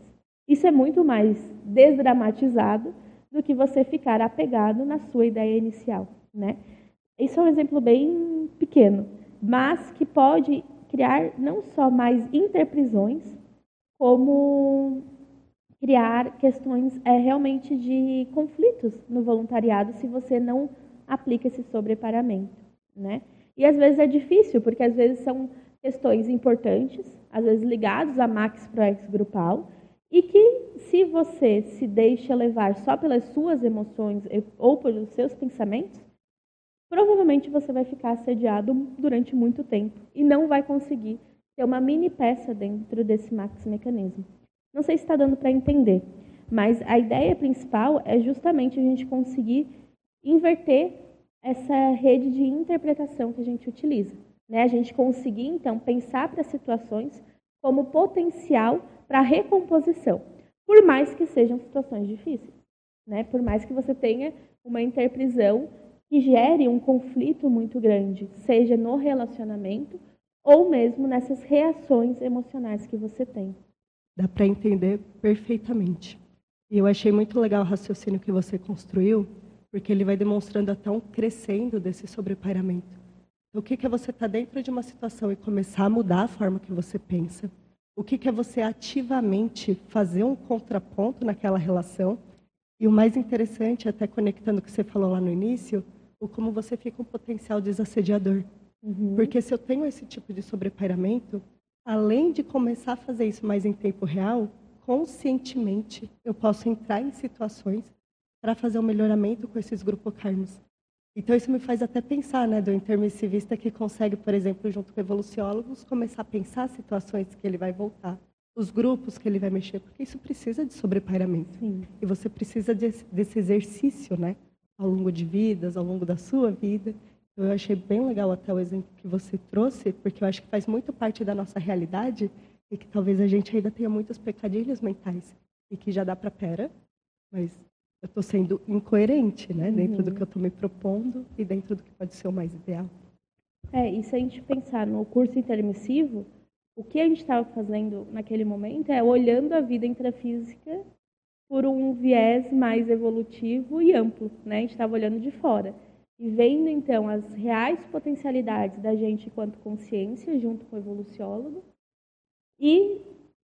Isso é muito mais desdramatizado do que você ficar apegado na sua ideia inicial, né? Isso é um exemplo bem pequeno, mas que pode criar não só mais interprisões, como criar questões é, realmente de conflitos no voluntariado se você não aplica esse sobreparamento, né? E às vezes é difícil, porque às vezes são questões importantes, às vezes ligados a max pro ex grupal, e que, se você se deixa levar só pelas suas emoções ou pelos seus pensamentos, provavelmente você vai ficar assediado durante muito tempo e não vai conseguir ter uma mini peça dentro desse max mecanismo. Não sei se está dando para entender, mas a ideia principal é justamente a gente conseguir inverter essa rede de interpretação que a gente utiliza. Né? A gente conseguir, então, pensar para situações como potencial para recomposição, por mais que sejam situações difíceis, né? Por mais que você tenha uma interprisão que gere um conflito muito grande, seja no relacionamento ou mesmo nessas reações emocionais que você tem. Dá para entender perfeitamente. E eu achei muito legal o raciocínio que você construiu, porque ele vai demonstrando até um crescendo desse sobrepairamento. Então, o que é você estar tá dentro de uma situação e começar a mudar a forma que você pensa? O que é você ativamente fazer um contraponto naquela relação? E o mais interessante, até conectando o que você falou lá no início, o como você fica um potencial desassediador. Uhum. Porque se eu tenho esse tipo de sobrepairamento, além de começar a fazer isso mais em tempo real, conscientemente eu posso entrar em situações para fazer um melhoramento com esses grupocarmos. Então isso me faz até pensar, né, do intermissivista que consegue, por exemplo, junto com evoluciólogos, começar a pensar situações que ele vai voltar, os grupos que ele vai mexer, porque isso precisa de sobrepairamento. Sim. E você precisa desse, desse exercício, né, ao longo de vidas, ao longo da sua vida. Então, eu achei bem legal até o exemplo que você trouxe, porque eu acho que faz muito parte da nossa realidade e que talvez a gente ainda tenha muitos pecadilhos mentais e que já dá para pera, mas eu estou sendo incoerente, né, dentro uhum. do que eu estou me propondo e dentro do que pode ser o mais ideal. É, e se a gente pensar no curso intermissivo, o que a gente estava fazendo naquele momento é olhando a vida intrafísica por um viés mais evolutivo e amplo, né? A gente estava olhando de fora e vendo então as reais potencialidades da gente enquanto consciência junto com o evoluciólogo e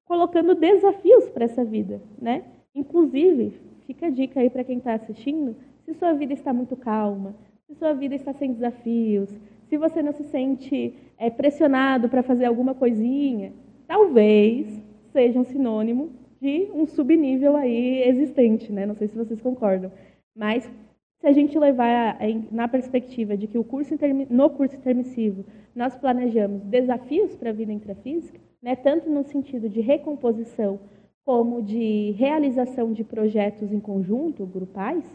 colocando desafios para essa vida, né? Inclusive, fica a dica aí para quem está assistindo, se sua vida está muito calma, se sua vida está sem desafios, se você não se sente é, pressionado para fazer alguma coisinha, talvez seja um sinônimo de um subnível aí existente, né? Não sei se vocês concordam, mas se a gente levar na perspectiva de que o curso no curso intermissivo nós planejamos desafios para a vida intrafísica, né, tanto no sentido de recomposição como de realização de projetos em conjunto, grupais,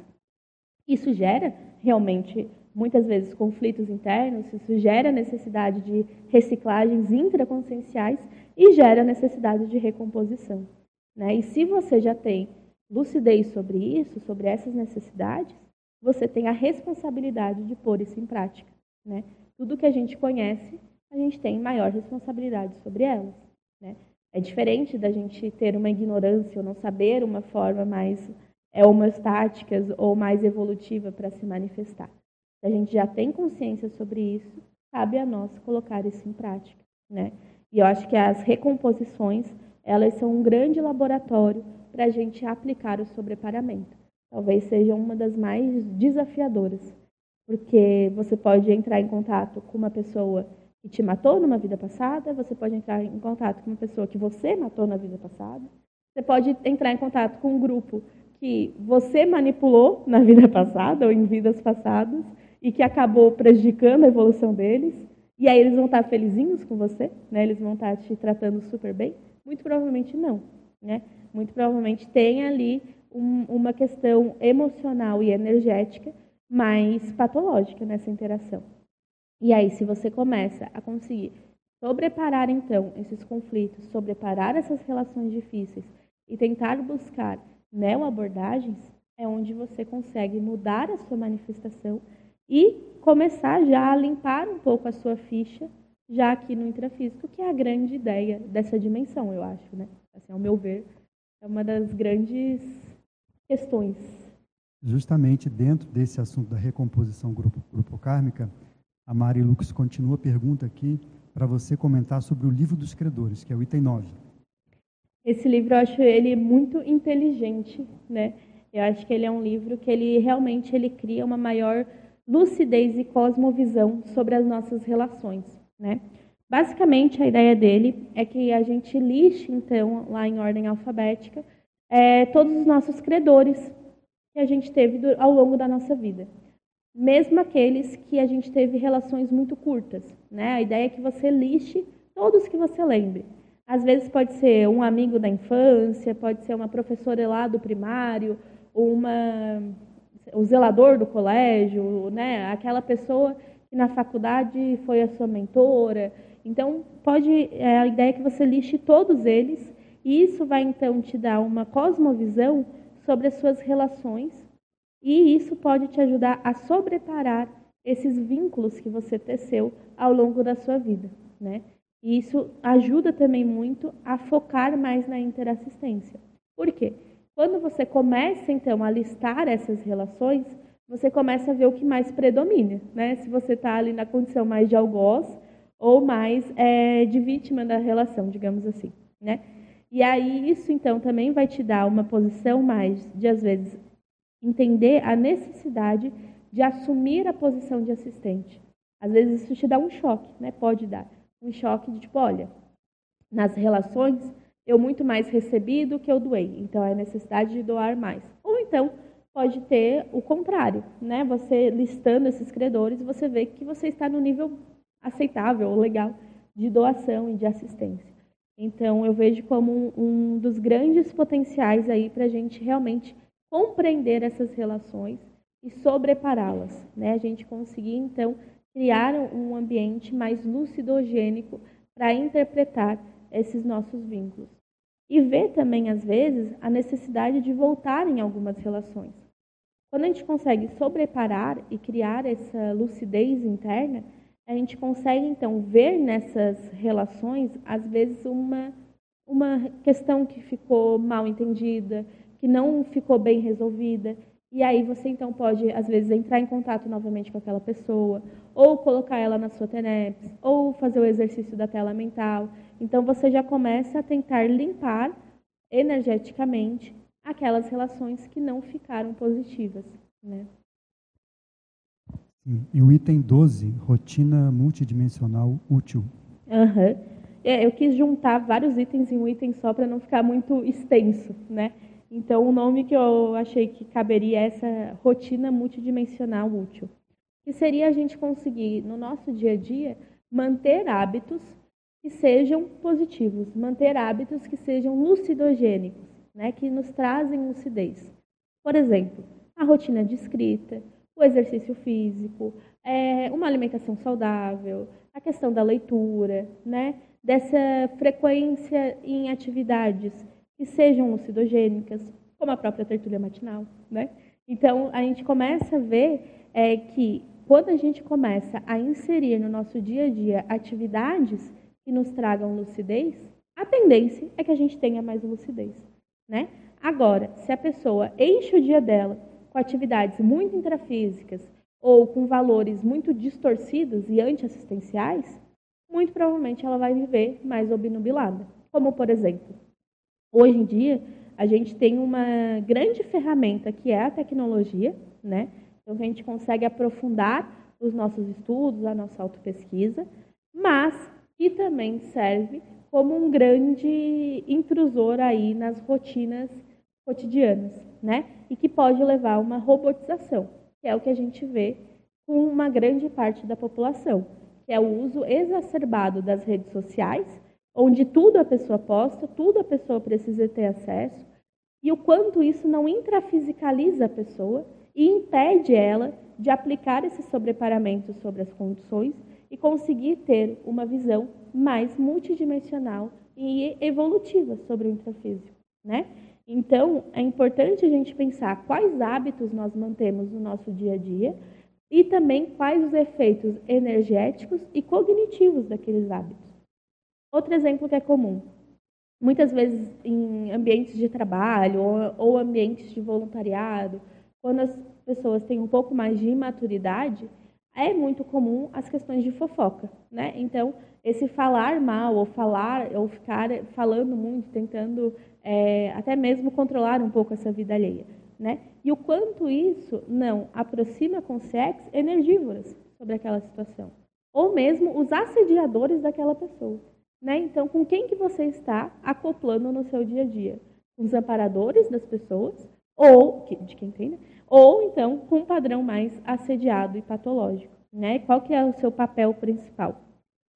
isso gera realmente muitas vezes conflitos internos, isso gera necessidade de reciclagens intraconscienciais e gera necessidade de recomposição. Né? E se você já tem lucidez sobre isso, sobre essas necessidades, você tem a responsabilidade de pôr isso em prática. Né? Tudo que a gente conhece, a gente tem maior responsabilidade sobre elas. Né? É diferente da gente ter uma ignorância ou não saber uma forma mais é, homeostática ou mais evolutiva para se manifestar. Se a gente já tem consciência sobre isso, cabe a nós colocar isso em prática. Né? E eu acho que as recomposições elas são um grande laboratório para a gente aplicar o sobreparamento. Talvez seja uma das mais desafiadoras, porque você pode entrar em contato com uma pessoa que te matou numa vida passada, você pode entrar em contato com uma pessoa que você matou na vida passada, você pode entrar em contato com um grupo que você manipulou na vida passada ou em vidas passadas e que acabou prejudicando a evolução deles, e aí eles vão estar felizinhos com você, né? eles vão estar te tratando super bem. Muito provavelmente não. Né? Muito provavelmente tem ali um, uma questão emocional e energética mais patológica nessa interação. E aí, se você começa a conseguir sobreparar, então, esses conflitos, sobreparar essas relações difíceis e tentar buscar neo-abordagens, é onde você consegue mudar a sua manifestação e começar já a limpar um pouco a sua ficha já aqui no intrafísico, que é a grande ideia dessa dimensão, eu acho, né? Assim, ao meu ver, é uma das grandes questões. Justamente dentro desse assunto da recomposição grupo, grupo kármica, a Mari Lux continua a pergunta aqui para você comentar sobre o livro dos credores, que é o item 9. Esse livro eu acho ele muito inteligente, né? Eu acho que ele é um livro que ele realmente ele cria uma maior lucidez e cosmovisão sobre as nossas relações. Né? Basicamente, a ideia dele é que a gente lixe, então, lá em ordem alfabética, é, todos os nossos credores que a gente teve ao longo da nossa vida. Mesmo aqueles que a gente teve relações muito curtas. Né? A ideia é que você lixe todos que você lembre. Às vezes pode ser um amigo da infância, pode ser uma professora lá do primário, uma, o zelador do colégio, né? aquela pessoa que na faculdade foi a sua mentora. Então, pode é, a ideia é que você lixe todos eles e isso vai então te dar uma cosmovisão sobre as suas relações e isso pode te ajudar a sobreparar esses vínculos que você teceu ao longo da sua vida, né? E isso ajuda também muito a focar mais na interassistência. Por quê? Quando você começa então a listar essas relações, você começa a ver o que mais predomina, né? Se você está ali na condição mais de algoz ou mais é, de vítima da relação, digamos assim, né? E aí isso então também vai te dar uma posição mais de às vezes entender a necessidade de assumir a posição de assistente. Às vezes isso te dá um choque, né? Pode dar um choque de tipo, olha, nas relações eu muito mais recebi do que eu doei, então é necessidade de doar mais. Ou então pode ter o contrário, né? Você listando esses credores, você vê que você está no nível aceitável, legal de doação e de assistência. Então eu vejo como um, um dos grandes potenciais aí para a gente realmente compreender essas relações e sobrepará-las, né? A gente conseguir então criar um ambiente mais lucidogênico para interpretar esses nossos vínculos. E ver também, às vezes, a necessidade de voltar em algumas relações. Quando a gente consegue sobreparar e criar essa lucidez interna, a gente consegue, então, ver nessas relações, às vezes, uma, uma questão que ficou mal entendida, que não ficou bem resolvida. E aí você, então, pode, às vezes, entrar em contato novamente com aquela pessoa, ou colocar ela na sua TENEPS, ou fazer o exercício da tela mental. Então você já começa a tentar limpar energeticamente aquelas relações que não ficaram positivas. Né? E o item 12, rotina multidimensional útil. Uhum. É, eu quis juntar vários itens em um item só para não ficar muito extenso. Né? Então, o nome que eu achei que caberia é essa rotina multidimensional útil que seria a gente conseguir, no nosso dia a dia, manter hábitos que sejam positivos, manter hábitos que sejam lucidogênicos, né, que nos trazem lucidez. Por exemplo, a rotina de escrita, o exercício físico, é, uma alimentação saudável, a questão da leitura, né, dessa frequência em atividades que sejam lucidogênicas, como a própria tertúlia matinal. Né? Então, a gente começa a ver é, que quando a gente começa a inserir no nosso dia a dia atividades que nos tragam lucidez, a tendência é que a gente tenha mais lucidez, né? Agora, se a pessoa enche o dia dela com atividades muito intrafísicas ou com valores muito distorcidos e antiassistenciais, muito provavelmente ela vai viver mais obnubilada. Como, por exemplo, hoje em dia, a gente tem uma grande ferramenta que é a tecnologia, né? Então, a gente consegue aprofundar os nossos estudos, a nossa autopesquisa, mas que também serve como um grande intrusor aí nas rotinas cotidianas, né? E que pode levar a uma robotização, que é o que a gente vê com uma grande parte da população, que é o uso exacerbado das redes sociais, onde tudo a pessoa posta, tudo a pessoa precisa ter acesso, e o quanto isso não intrafisicaliza a pessoa e impede ela de aplicar esse sobreparamento sobre as condições e conseguir ter uma visão mais multidimensional e evolutiva sobre o intrafísico, né? Então, é importante a gente pensar quais hábitos nós mantemos no nosso dia a dia e também quais os efeitos energéticos e cognitivos daqueles hábitos. Outro exemplo que é comum, muitas vezes em ambientes de trabalho ou, ambientes de voluntariado, quando as pessoas têm um pouco mais de imaturidade, é muito comum as questões de fofoca, né? Então, esse falar mal ou falar ou ficar falando muito, tentando é, até mesmo controlar um pouco essa vida alheia, né? E o quanto isso não aproxima com sex energívoras sobre aquela situação, ou mesmo os assediadores daquela pessoa, né? Então, com quem que você está acoplando no seu dia a dia? Os amparadores das pessoas ou de quem tem, né? ou então com um padrão mais assediado e patológico. Né? Qual que é o seu papel principal?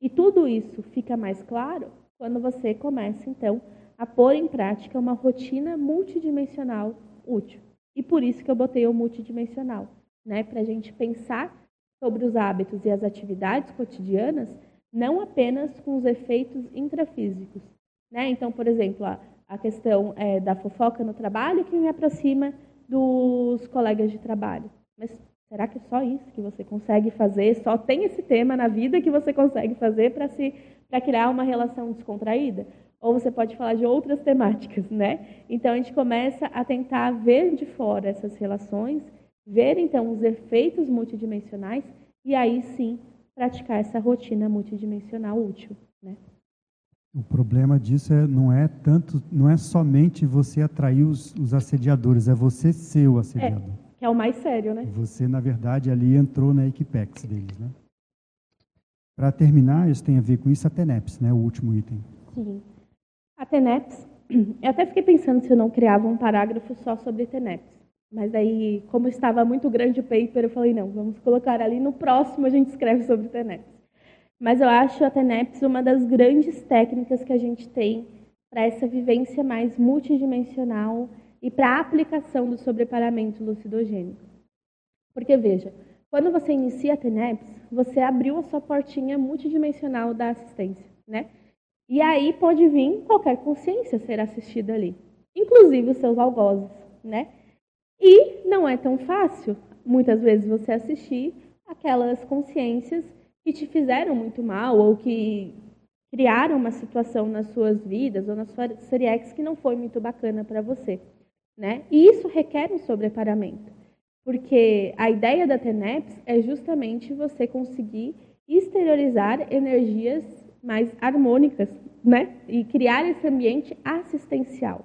E tudo isso fica mais claro quando você começa, então, a pôr em prática uma rotina multidimensional útil. E por isso que eu botei o multidimensional, né? para a gente pensar sobre os hábitos e as atividades cotidianas, não apenas com os efeitos intrafísicos. Né? Então, por exemplo, a questão é, da fofoca no trabalho que me aproxima dos colegas de trabalho. Mas será que é só isso que você consegue fazer? Só tem esse tema na vida que você consegue fazer para se para criar uma relação descontraída? Ou você pode falar de outras temáticas, né? Então a gente começa a tentar ver de fora essas relações ver então os efeitos multidimensionais e aí sim praticar essa rotina multidimensional útil. Né? O problema disso é, não é tanto, não é somente você atrair os, os assediadores, é você ser o assediador. É, que é o mais sério, né? Você, na verdade, ali entrou na Equipex deles, né? Para terminar, isso tem a ver com isso a TENEPS, né? O último item. Sim. A TENEPS, eu até fiquei pensando se eu não criava um parágrafo só sobre TENEPS. Mas aí, como estava muito grande o paper, eu falei, não, vamos colocar ali no próximo a gente escreve sobre TENEPS. Mas eu acho a TENEPS uma das grandes técnicas que a gente tem para essa vivência mais multidimensional e para a aplicação do sobreparamento lucidogênico. Porque, veja, quando você inicia a TENEPS, você abriu a sua portinha multidimensional da assistência, né? E aí pode vir qualquer consciência ser assistida ali, inclusive os seus algozes, né? E não é tão fácil, muitas vezes, você assistir aquelas consciências que te fizeram muito mal ou que criaram uma situação nas suas vidas ou na sua Seriex que não foi muito bacana para você. Né? E isso requer um sobreparamento, porque a ideia da TENEPS é justamente você conseguir exteriorizar energias mais harmônicas né? e criar esse ambiente assistencial.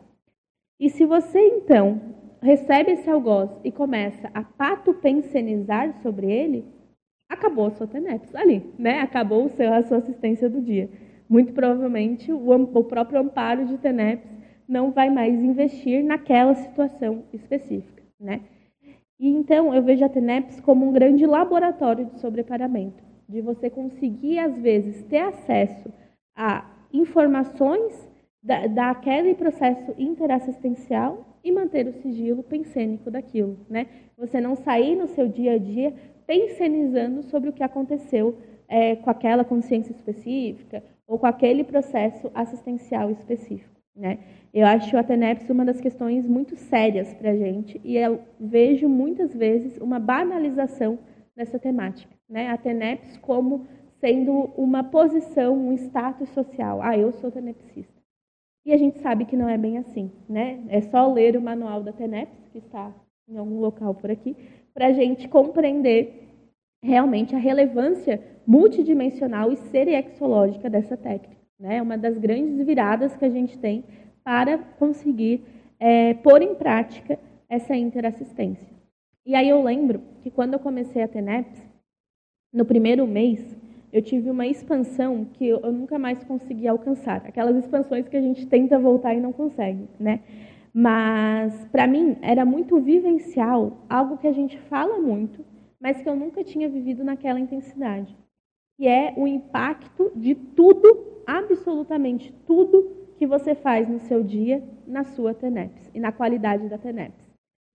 E se você, então, recebe esse algoz e começa a patopensenizar sobre ele, acabou a sua TENEPS ali, né? Acabou o seu, a sua assistência do dia. Muito provavelmente o, o próprio amparo de TENEPS não vai mais investir naquela situação específica, né? E então eu vejo a TENEPS como um grande laboratório de sobreparamento, de você conseguir às vezes ter acesso a informações da, daquele processo interassistencial e manter o sigilo pensênico daquilo, né? Você não sair no seu dia a dia pensenizando sobre o que aconteceu é, com aquela consciência específica ou com aquele processo assistencial específico. Né? Eu acho a TENEPS uma das questões muito sérias para a gente e eu vejo muitas vezes uma banalização dessa temática. Né? A TENEPS como sendo uma posição, um status social. Ah, eu sou tenepsista. E a gente sabe que não é bem assim. Né? É só ler o manual da TENEPS, que está em algum local por aqui, para a gente compreender realmente a relevância multidimensional e seriexológica dessa técnica. Né? É uma das grandes viradas que a gente tem para conseguir é, pôr em prática essa interassistência. E aí eu lembro que quando eu comecei a TENEPS, no primeiro mês, eu tive uma expansão que eu nunca mais consegui alcançar. Aquelas expansões que a gente tenta voltar e não consegue, né? Mas, para mim, era muito vivencial, algo que a gente fala muito, mas que eu nunca tinha vivido naquela intensidade. Que é o impacto de tudo, absolutamente tudo, que você faz no seu dia, na sua TENEPS e na qualidade da TENEPS.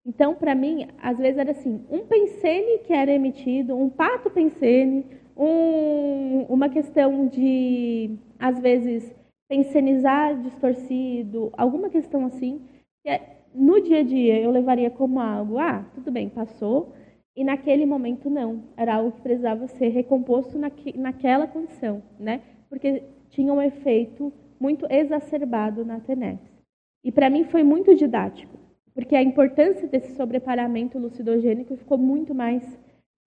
Então, para mim, às vezes era assim, um pensene que era emitido, um pato pensene, um, uma questão de, às vezes, pensenizar distorcido, alguma questão assim, é, no dia a dia eu levaria como algo, ah, tudo bem, passou, e naquele momento não, era algo que precisava ser recomposto naque, naquela condição, né? Porque tinha um efeito muito exacerbado na TENEPS. E para mim foi muito didático, porque a importância desse sobreparamento lucidogênico ficou muito mais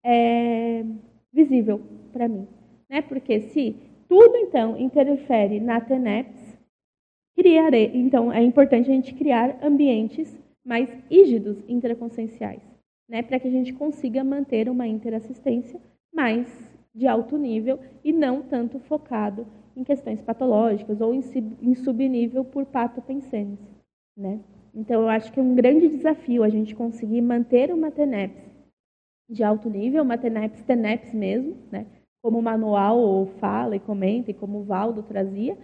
é, visível para mim. Né? Porque se tudo, então, interfere na TENEPS, criarei. Então, é importante a gente criar ambientes mais rígidos intraconscienciais, né, para que a gente consiga manter uma interassistência mais de alto nível e não tanto focado em questões patológicas ou em, subnível por patopensenes, né? Então, eu acho que é um grande desafio a gente conseguir manter uma TENEPS de alto nível, uma TENEPS, TENEPS mesmo, né? Como o manual fala e comenta, e como o Valdo trazia,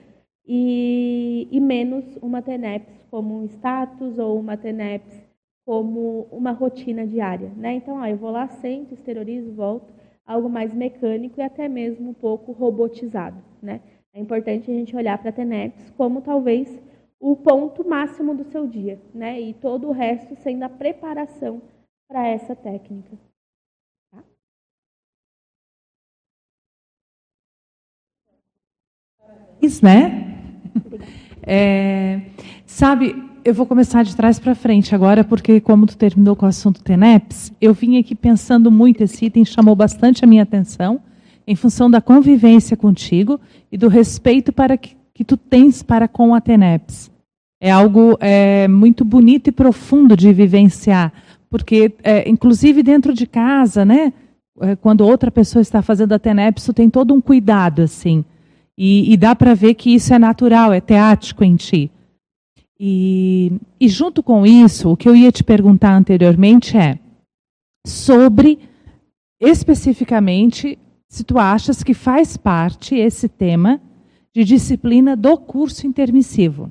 e, e menos uma TENEPS como um status ou uma TENEPS como uma rotina diária. Né? Então, ah, eu vou lá, sento, exteriorizo, volto, algo mais mecânico e até mesmo um pouco robotizado. Né? É importante a gente olhar para a TENEPS como talvez o ponto máximo do seu dia, né? e todo o resto sendo a preparação para essa técnica. Isso, né? É, sabe, eu vou começar de trás para frente agora, porque como tu terminou com o assunto TENEPS, eu vim aqui pensando muito, esse item chamou bastante a minha atenção, em função da convivência contigo e do respeito para que, que tu tens para com a TENEPS. É algo é, muito bonito e profundo de vivenciar, porque, é, inclusive dentro de casa, né, é, quando outra pessoa está fazendo a TENEPS, tu tem todo um cuidado, assim, e, e dá para ver que isso é natural, é teático em ti. E, e junto com isso, o que eu ia te perguntar anteriormente é sobre especificamente se tu achas que faz parte esse tema de disciplina do curso intermissivo.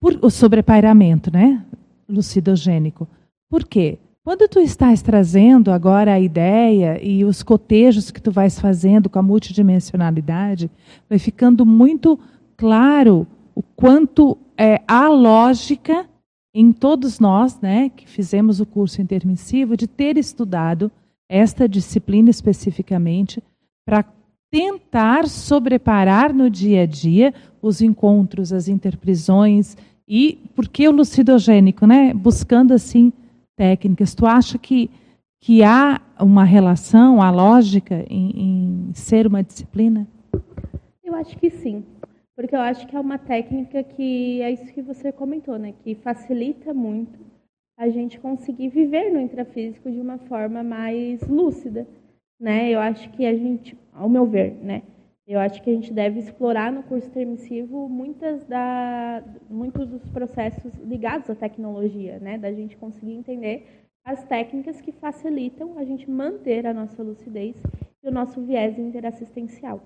Por, o sobrepairamento, né? Lucidogênico. Por quê? Quando tu estás trazendo agora a ideia e os cotejos que tu vais fazendo com a multidimensionalidade, vai ficando muito claro o quanto é, há lógica em todos nós, né, que fizemos o curso intermissivo, de ter estudado esta disciplina especificamente para tentar sobreparar no dia a dia os encontros, as interprisões e porque o lucidogênico, né, buscando assim técnicas. Tu acha que que há uma relação, a lógica em, em ser uma disciplina? Eu acho que sim. Porque eu acho que é uma técnica que é isso que você comentou, né? Que facilita muito a gente conseguir viver no intrafísico de uma forma mais lúcida, né? Eu acho que a gente, ao meu ver, né? Eu acho que a gente deve explorar no curso permissivo muitas da, muitos dos processos ligados à tecnologia, né? Da gente conseguir entender as técnicas que facilitam a gente manter a nossa lucidez e o nosso viés interassistencial.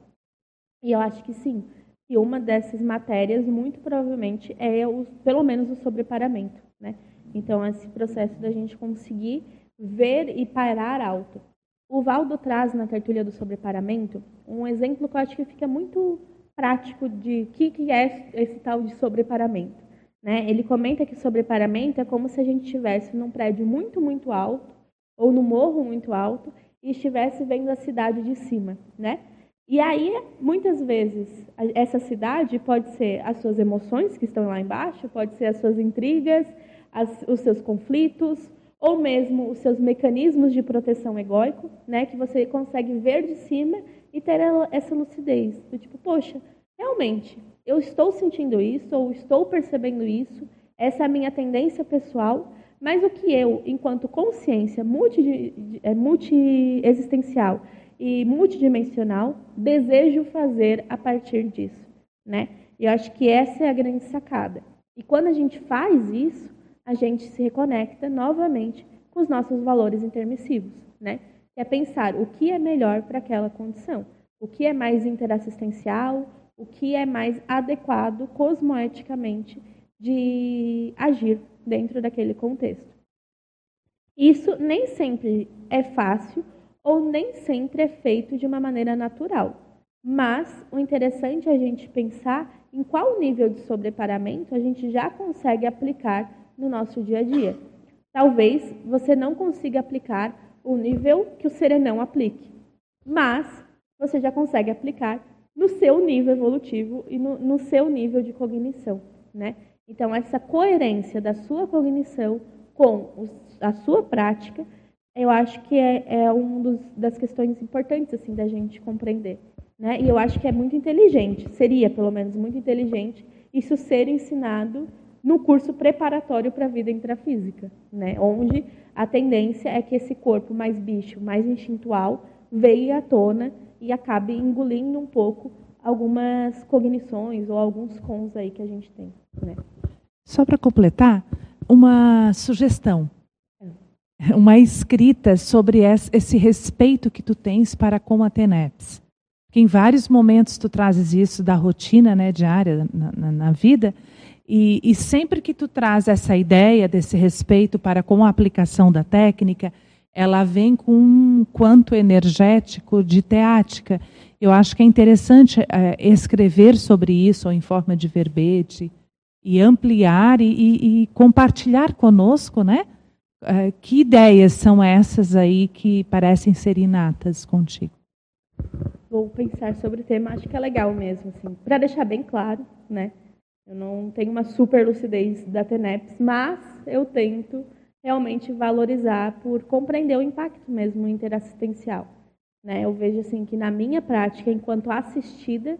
E eu acho que sim, e uma dessas matérias, muito provavelmente, é o, pelo menos o sobreparamento. Né? Então, esse processo da gente conseguir ver e parar alto. O Valdo traz na tertúlia do sobreparamento um exemplo que eu acho que fica muito prático de que, que é esse tal de sobreparamento. Né? Ele comenta que sobreparamento é como se a gente estivesse num prédio muito, muito alto, ou no morro muito alto, e estivesse vendo a cidade de cima. Né? E aí, muitas vezes, essa cidade pode ser as suas emoções que estão lá embaixo, pode ser as suas intrigas, as, os seus conflitos, ou mesmo os seus mecanismos de proteção egóico, né, que você consegue ver de cima e ter essa lucidez. Do tipo, poxa, realmente, eu estou sentindo isso, ou estou percebendo isso, essa é a minha tendência pessoal, mas o que eu, enquanto consciência multi-existencial, multi e multidimensional, desejo fazer a partir disso, né? E eu acho que essa é a grande sacada. E quando a gente faz isso, a gente se reconecta novamente com os nossos valores intermissivos, né? Que é pensar o que é melhor para aquela condição, o que é mais interassistencial, o que é mais adequado cosmoeticamente de agir dentro daquele contexto. Isso nem sempre é fácil ou nem sempre é feito de uma maneira natural. Mas o interessante é a gente pensar em qual nível de sobreparamento a gente já consegue aplicar no nosso dia a dia. Talvez você não consiga aplicar o nível que o serenão aplique, mas você já consegue aplicar no seu nível evolutivo e no, no seu nível de cognição. Né? Então, essa coerência da sua cognição com os, a sua prática eu acho que é, é uma das questões importantes assim da gente compreender. Né? E eu acho que é muito inteligente, seria pelo menos muito inteligente, isso ser ensinado no curso preparatório para a vida intrafísica, né? onde a tendência é que esse corpo mais bicho, mais instintual, veia à tona e acabe engolindo um pouco algumas cognições ou alguns cons aí que a gente tem. Né? Só para completar, uma sugestão uma escrita sobre esse respeito que tu tens para com a TENEPS. Que em vários momentos tu trazes isso da rotina né, diária na, na, na vida, e, e, sempre que tu traz essa ideia desse respeito para com a aplicação da técnica, ela vem com um quanto energético de teática. Eu acho que é interessante é, escrever sobre isso ou em forma de verbete e ampliar e, e, e compartilhar conosco, né? Uh, que ideias são essas aí que parecem ser inatas contigo? Vou pensar sobre o tema, acho que é legal mesmo, assim, para deixar bem claro, né? Eu não tenho uma super lucidez da TENEPS, mas eu tento realmente valorizar por compreender o impacto mesmo interassistencial. Né? Eu vejo assim que na minha prática, enquanto assistida,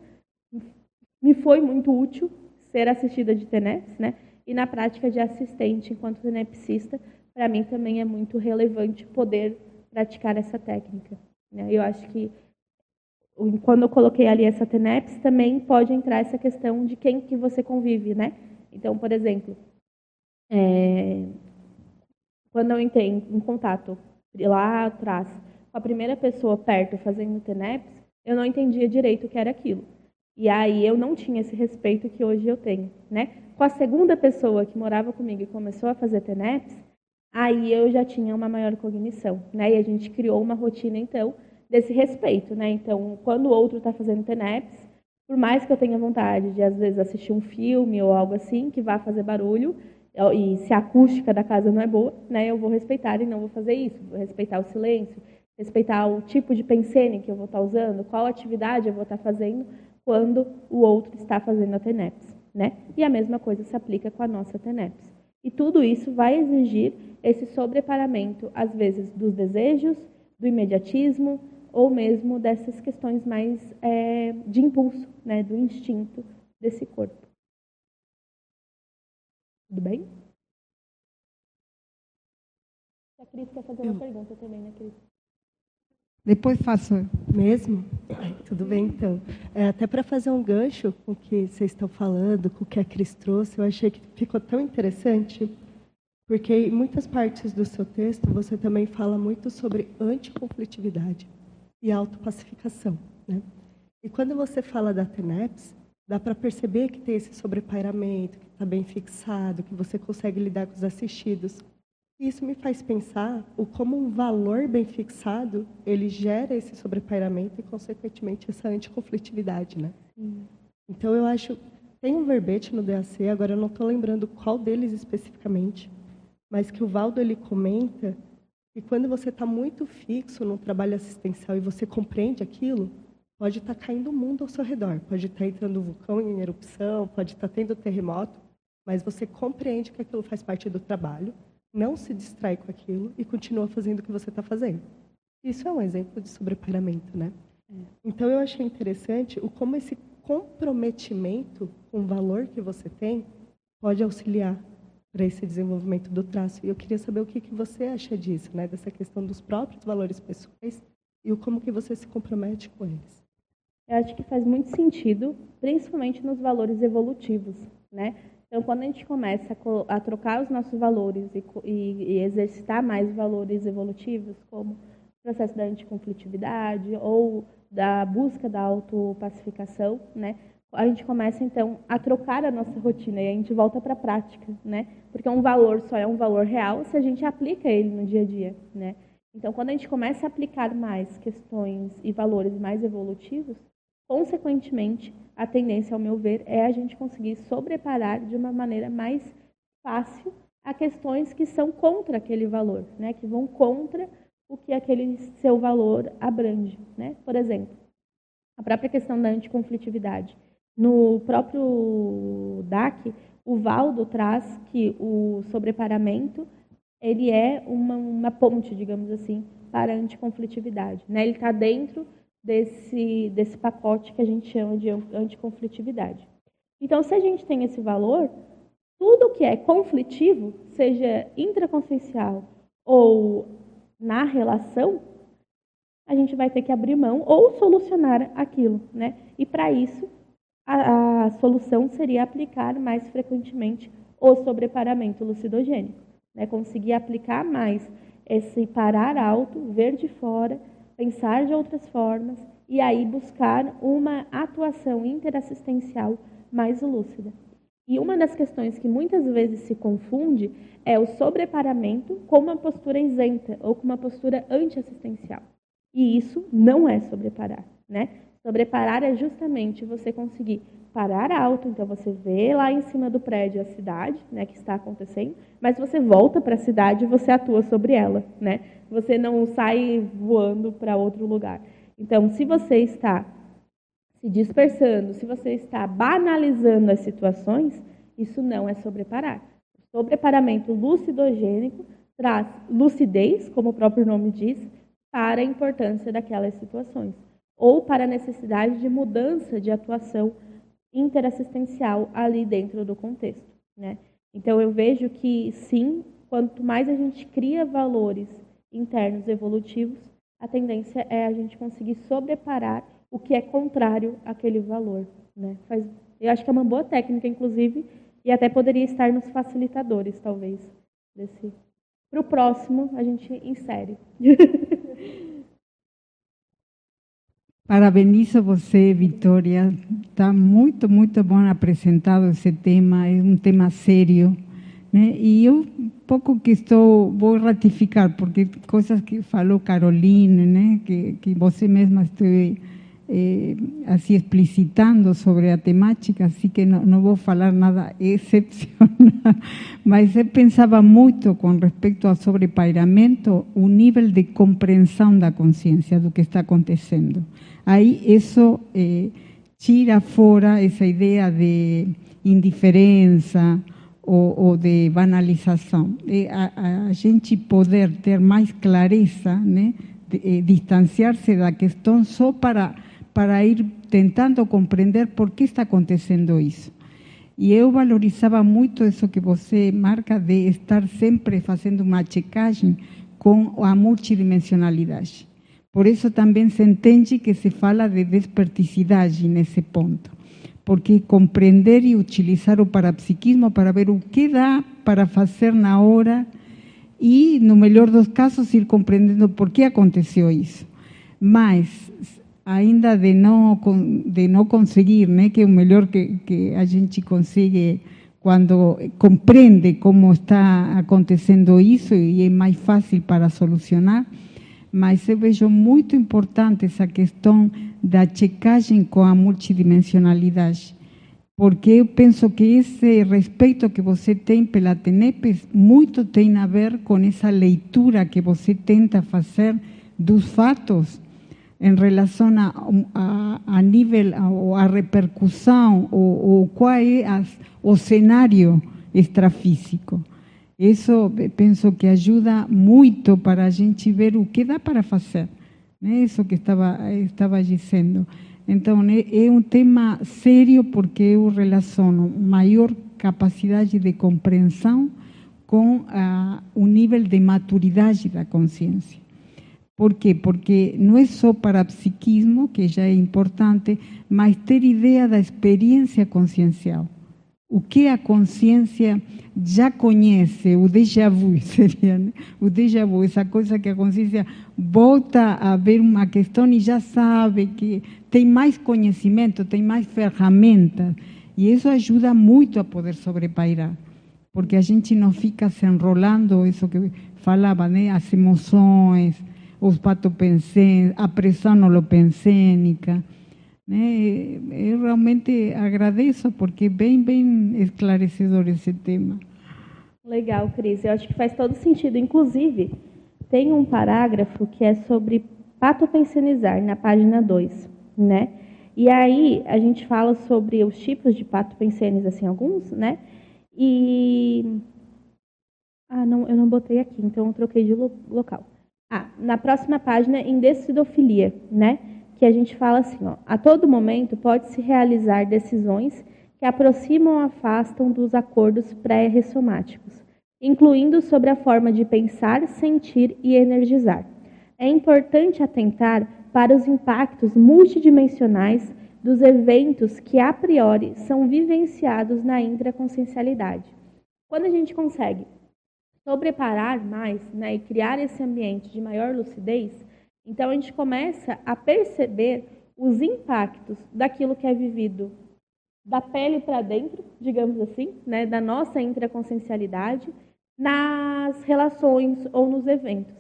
me foi muito útil ser assistida de TENEPS, né? E na prática de assistente, enquanto tenepsista, para mim também é muito relevante poder praticar essa técnica. Né? Eu acho que quando eu coloquei ali essa TENEPS, também pode entrar essa questão de quem que você convive, né? Então, por exemplo, é, quando eu entrei em contato lá atrás com a primeira pessoa perto fazendo TENEPS, eu não entendia direito o que era aquilo. E aí eu não tinha esse respeito que hoje eu tenho, né? Com a segunda pessoa que morava comigo e começou a fazer TENEPS, aí eu já tinha uma maior cognição, né? E a gente criou uma rotina então desse respeito, né? Então, quando o outro está fazendo TENEPS, por mais que eu tenha vontade de às vezes assistir um filme ou algo assim que vá fazer barulho, e se a acústica da casa não é boa, né, eu vou respeitar e não vou fazer isso. Vou respeitar o silêncio, respeitar o tipo de pensene que eu vou estar usando, qual atividade eu vou estar fazendo quando o outro está fazendo a TENEPS. Né? E a mesma coisa se aplica com a nossa TENEPS. E tudo isso vai exigir esse sobreparamento, às vezes, dos desejos, do imediatismo, ou mesmo dessas questões mais é, de impulso, né, do instinto desse corpo. Tudo bem? A Cris quer fazer uma Eu... pergunta também, né, Cris? Depois faço mesmo? Tudo bem, então. É, até para fazer um gancho com o que vocês estão falando, com o que a Cris trouxe, eu achei que ficou tão interessante, porque em muitas partes do seu texto você também fala muito sobre anticonflitividade e autopacificação. Né? E quando você fala da TENEPS, dá para perceber que tem esse sobrepairamento, que está bem fixado, que você consegue lidar com os assistidos. Isso me faz pensar o como um valor bem fixado, ele gera esse sobrepairamento e, consequentemente, essa anticonflitividade. Né? Então, eu acho... Tem um verbete no DAC, agora eu não estou lembrando qual deles especificamente, mas que o Valdo ele comenta que quando você está muito fixo no trabalho assistencial e você compreende aquilo, pode estar tá caindo o mundo ao seu redor, pode estar tá entrando um vulcão em erupção, pode estar tá tendo terremoto, mas você compreende que aquilo faz parte do trabalho, não se distrai com aquilo e continua fazendo o que você está fazendo. Isso é um exemplo de sobrepairamento, né? É. Então eu achei interessante o como esse comprometimento com o valor que você tem pode auxiliar para esse desenvolvimento do traço. E eu queria saber o que, que você acha disso, né? Dessa questão dos próprios valores pessoais e o como que você se compromete com eles. Eu acho que faz muito sentido, principalmente nos valores evolutivos, né? Então, quando a gente começa a, trocar os nossos valores e, e, e, exercitar mais valores evolutivos, como o processo da anticonflitividade ou da busca da autopacificação, né? A gente começa então a trocar a nossa rotina e a gente volta para a prática, né? Porque um valor só é um valor real se a gente aplica ele no dia a dia, né? Então, quando a gente começa a aplicar mais questões e valores mais evolutivos, consequentemente, a tendência, ao meu ver, é a gente conseguir sobreparar de uma maneira mais fácil a questões que são contra aquele valor, né? Que vão contra o que aquele seu valor abrange, né? Por exemplo, a própria questão da anticonflitividade. No próprio DAC, o Valdo traz que o sobreparamento ele é uma, uma ponte, digamos assim, para a anticonflitividade. Né? Ele está dentro desse, desse pacote que a gente chama de anticonflitividade. Então, se a gente tem esse valor, tudo que é conflitivo, seja intraconsciencial ou na relação, a gente vai ter que abrir mão ou solucionar aquilo. Né? E para isso, a, a solução seria aplicar mais frequentemente o sobreparamento lucidogênico. Né? Conseguir aplicar mais esse parar alto, ver de fora, pensar de outras formas e aí buscar uma atuação interassistencial mais lúcida. E uma das questões que muitas vezes se confunde é o sobreparamento com uma postura isenta ou com uma postura antiassistencial. E isso não é sobreparar, né? Sobreparar é justamente você conseguir parar alto, então você vê lá em cima do prédio a cidade, né, que está acontecendo, mas você volta para a cidade e você atua sobre ela, né? Você não sai voando para outro lugar. Então, se você está se dispersando, se você está banalizando as situações, isso não é sobreparar. O sobreparamento lucidogênico traz lucidez, como o próprio nome diz, para a importância daquelas situações, ou para a necessidade de mudança de atuação interassistencial ali dentro do contexto. Né? Então, eu vejo que, sim, quanto mais a gente cria valores internos evolutivos, a tendência é a gente conseguir sobreparar o que é contrário àquele valor. Né? Faz, eu acho que é uma boa técnica, inclusive, e até poderia estar nos facilitadores, talvez, desse. Para o próximo, a gente insere. Parabenizo você, Vitória. Está muito, muito bom apresentado esse tema. É um tema sério. Né? E eu pouco que estou vou ratificar porque coisas que falou Caroline, né? Que que você mesma esteve eh, assim explicitando sobre a temática, assim que não, não vou falar nada excepcional, mas eu pensava muito com respeito ao sobrepairamento, o nível de compreensão da consciência do que está acontecendo. Aí isso eh, tira fora essa ideia de indiferença ou, ou de banalização. E a, a, gente poder ter mais clareza, né? Eh, distanciar-se da questão só para, para ir tentando compreender por que está acontecendo isso. E eu valorizava muito isso que você marca de estar sempre fazendo uma checagem com a multidimensionalidade. Por isso também se entende que se fala de desperticidade nesse ponto, porque compreender e utilizar o parapsiquismo para ver o que dá para fazer na hora e, no melhor dos casos, ir compreendendo por que aconteceu isso. Mas, ainda de não, de não conseguir, né, que é o melhor que, que a gente consegue quando compreende como está acontecendo isso e é mais fácil para solucionar, mas eu vejo muito importante essa questão da checagem com a multidimensionalidade, porque eu penso que esse respeito que você tem pela TENEPES muito tem a ver com essa leitura que você tenta fazer dos fatos em relação a, a, a nível, a, a repercussão, ou, ou qual é as, o cenário extrafísico. Isso penso que ajuda muito para a gente ver o que dá para fazer. Né? Isso que estava, estava dizendo. Então, é um tema sério porque eu relaciono maior capacidade de compreensão com o nível de maturidade da consciência. Por quê? Porque não é só para psiquismo, que já é importante, mas ter ideia da experiência consciencial. O que a consciência já conhece, o déjà vu seria, né? o déjà vu, essa coisa que a consciência volta a ver uma questão e já sabe que tem mais conhecimento, tem mais ferramentas. E isso ajuda muito a poder sobrepairar, porque a gente não fica se enrolando, isso que falava, né? as emoções, os patopensênicos, a pressão holopensênica. Né? Eu realmente agradeço, porque é bem, bem esclarecedor esse tema. Legal, Cris. Eu acho que faz todo sentido. Inclusive, tem um parágrafo que é sobre patopensionizar, na página 2, né? E aí a gente fala sobre os tipos de patopensenes, assim, alguns, né? E... Ah, não, eu não botei aqui, então eu troquei de local. Ah, na próxima página, indecidofilia, né? Que a gente fala assim, ó, a todo momento pode-se realizar decisões que aproximam ou afastam dos acordos pré-ressomáticos, incluindo sobre a forma de pensar, sentir e energizar. É importante atentar para os impactos multidimensionais dos eventos que a priori são vivenciados na intraconsciencialidade. Quando a gente consegue sobreparar mais né, e criar esse ambiente de maior lucidez, então a gente começa a perceber os impactos daquilo que é vivido da pele para dentro, digamos assim, né, da nossa intraconsciencialidade, nas relações ou nos eventos.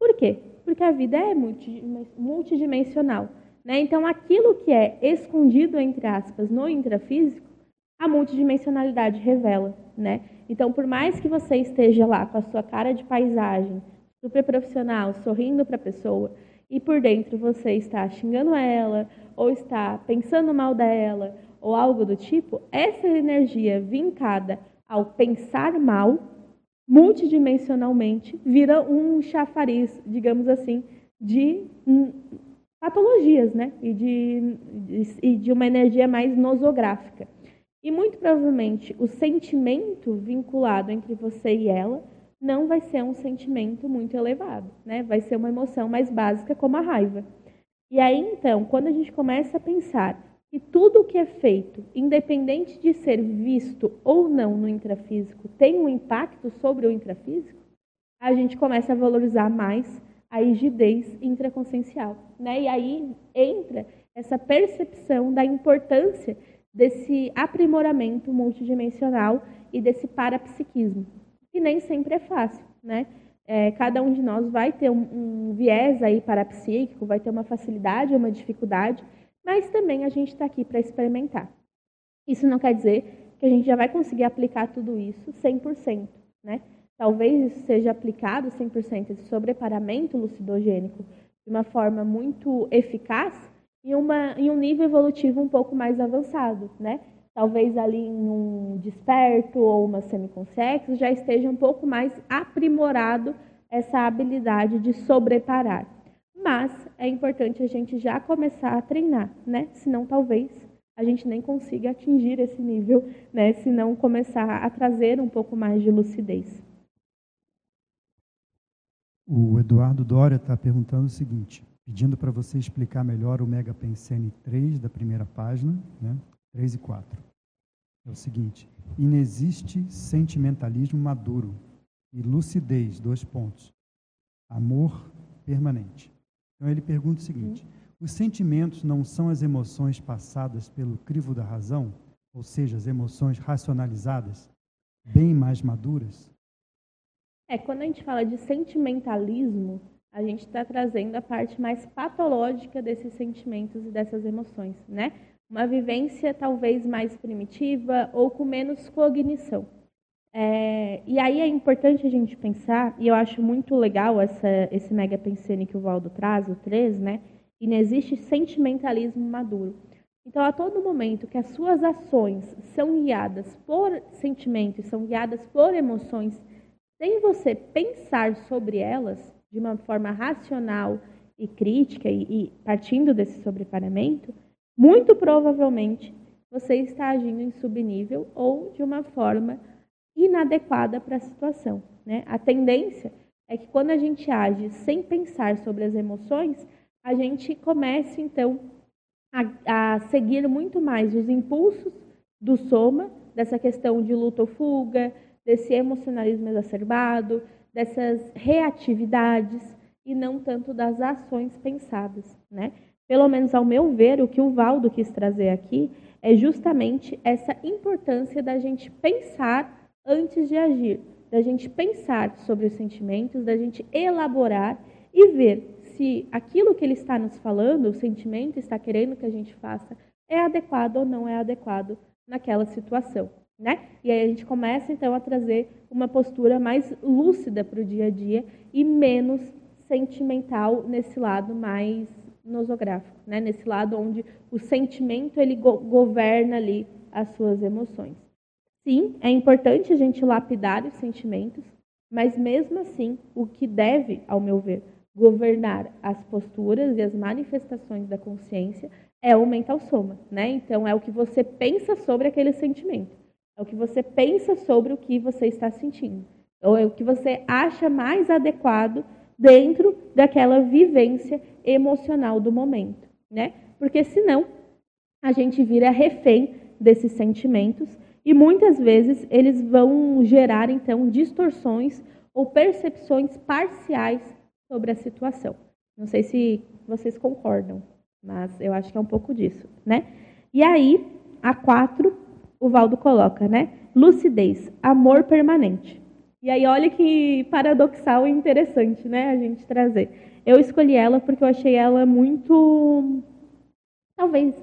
Por quê? Porque a vida é multidimensional. Né? Então, aquilo que é escondido, entre aspas, no intrafísico, a multidimensionalidade revela. Né? Então, por mais que você esteja lá com a sua cara de paisagem, super profissional, sorrindo para a pessoa, e por dentro você está xingando ela, ou está pensando mal dela, ou algo do tipo, essa energia vincada ao pensar mal, multidimensionalmente, vira um chafariz, digamos assim, de patologias, né? E de, de, de uma energia mais nosográfica. E muito provavelmente o sentimento vinculado entre você e ela não vai ser um sentimento muito elevado, né? Vai ser uma emoção mais básica como a raiva. E aí então, quando a gente começa a pensar que tudo o que é feito, independente de ser visto ou não no intrafísico, tem um impacto sobre o intrafísico, a gente começa a valorizar mais a rigidez intraconsciencial, né? E aí entra essa percepção da importância desse aprimoramento multidimensional e desse parapsiquismo que nem sempre é fácil, né? É, cada um de nós vai ter um, um viés aí parapsíquico, vai ter uma facilidade ou uma dificuldade, mas também a gente está aqui para experimentar. Isso não quer dizer que a gente já vai conseguir aplicar tudo isso 100%, né? Talvez isso seja aplicado 100% esse sobreparamento lucidogênico de uma forma muito eficaz em, uma, em um nível evolutivo um pouco mais avançado, né? talvez ali em um desperto ou uma semiconsciência, já esteja um pouco mais aprimorado essa habilidade de sobreparar. Mas é importante a gente já começar a treinar, né? Senão talvez a gente nem consiga atingir esse nível, né? Se não começar a trazer um pouco mais de lucidez. O Eduardo Dória está perguntando o seguinte, pedindo para você explicar melhor o Mega Pensene 3 da primeira página, né? 3 e 4. É o seguinte: inexiste sentimentalismo maduro e lucidez, dois pontos. Amor permanente. Então ele pergunta o seguinte: os sentimentos não são as emoções passadas pelo crivo da razão, ou seja, as emoções racionalizadas, bem mais maduras? É, quando a gente fala de sentimentalismo, a gente está trazendo a parte mais patológica desses sentimentos e dessas emoções, né? uma vivência talvez mais primitiva ou com menos cognição. É, e aí é importante a gente pensar, e eu acho muito legal essa, esse mega pensene que o Valdo traz, o 3, né? E não existe sentimentalismo maduro. Então, a todo momento que as suas ações são guiadas por sentimentos, são guiadas por emoções, sem você pensar sobre elas de uma forma racional e crítica, e, e partindo desse sobreparamento, muito provavelmente você está agindo em subnível ou de uma forma inadequada para a situação. Né? A tendência é que quando a gente age sem pensar sobre as emoções, a gente comece então a, a seguir muito mais os impulsos do soma, dessa questão de luta ou fuga, desse emocionalismo exacerbado, dessas reatividades e não tanto das ações pensadas, né? Pelo menos ao meu ver, o que o Valdo quis trazer aqui é justamente essa importância da gente pensar antes de agir, da gente pensar sobre os sentimentos, da gente elaborar e ver se aquilo que ele está nos falando, o sentimento está querendo que a gente faça, é adequado ou não é adequado naquela situação. Né? E aí a gente começa então a trazer uma postura mais lúcida para o dia a dia e menos sentimental nesse lado mais nosográfico, né? nesse lado onde o sentimento ele go governa ali as suas emoções. Sim, é importante a gente lapidar os sentimentos, mas mesmo assim, o que deve, ao meu ver, governar as posturas e as manifestações da consciência é o mental soma, né? Então é o que você pensa sobre aquele sentimento, é o que você pensa sobre o que você está sentindo, ou é o que você acha mais adequado dentro daquela vivência emocional do momento, né? Porque senão a gente vira refém desses sentimentos e muitas vezes eles vão gerar então distorções ou percepções parciais sobre a situação. Não sei se vocês concordam, mas eu acho que é um pouco disso, né? E aí, a quatro, o Valdo coloca, né? Lucidez, amor permanente. E aí, olha que paradoxal e interessante, né, a gente trazer. Eu escolhi ela porque eu achei ela muito, talvez,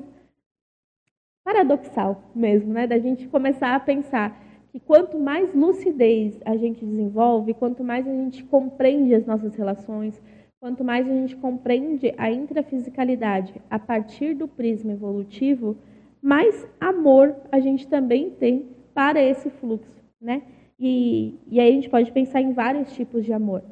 paradoxal mesmo, né, da gente começar a pensar que quanto mais lucidez a gente desenvolve, quanto mais a gente compreende as nossas relações, quanto mais a gente compreende a intrafisicalidade a partir do prisma evolutivo, mais amor a gente também tem para esse fluxo, né? E, e aí a gente pode pensar em vários tipos de amor.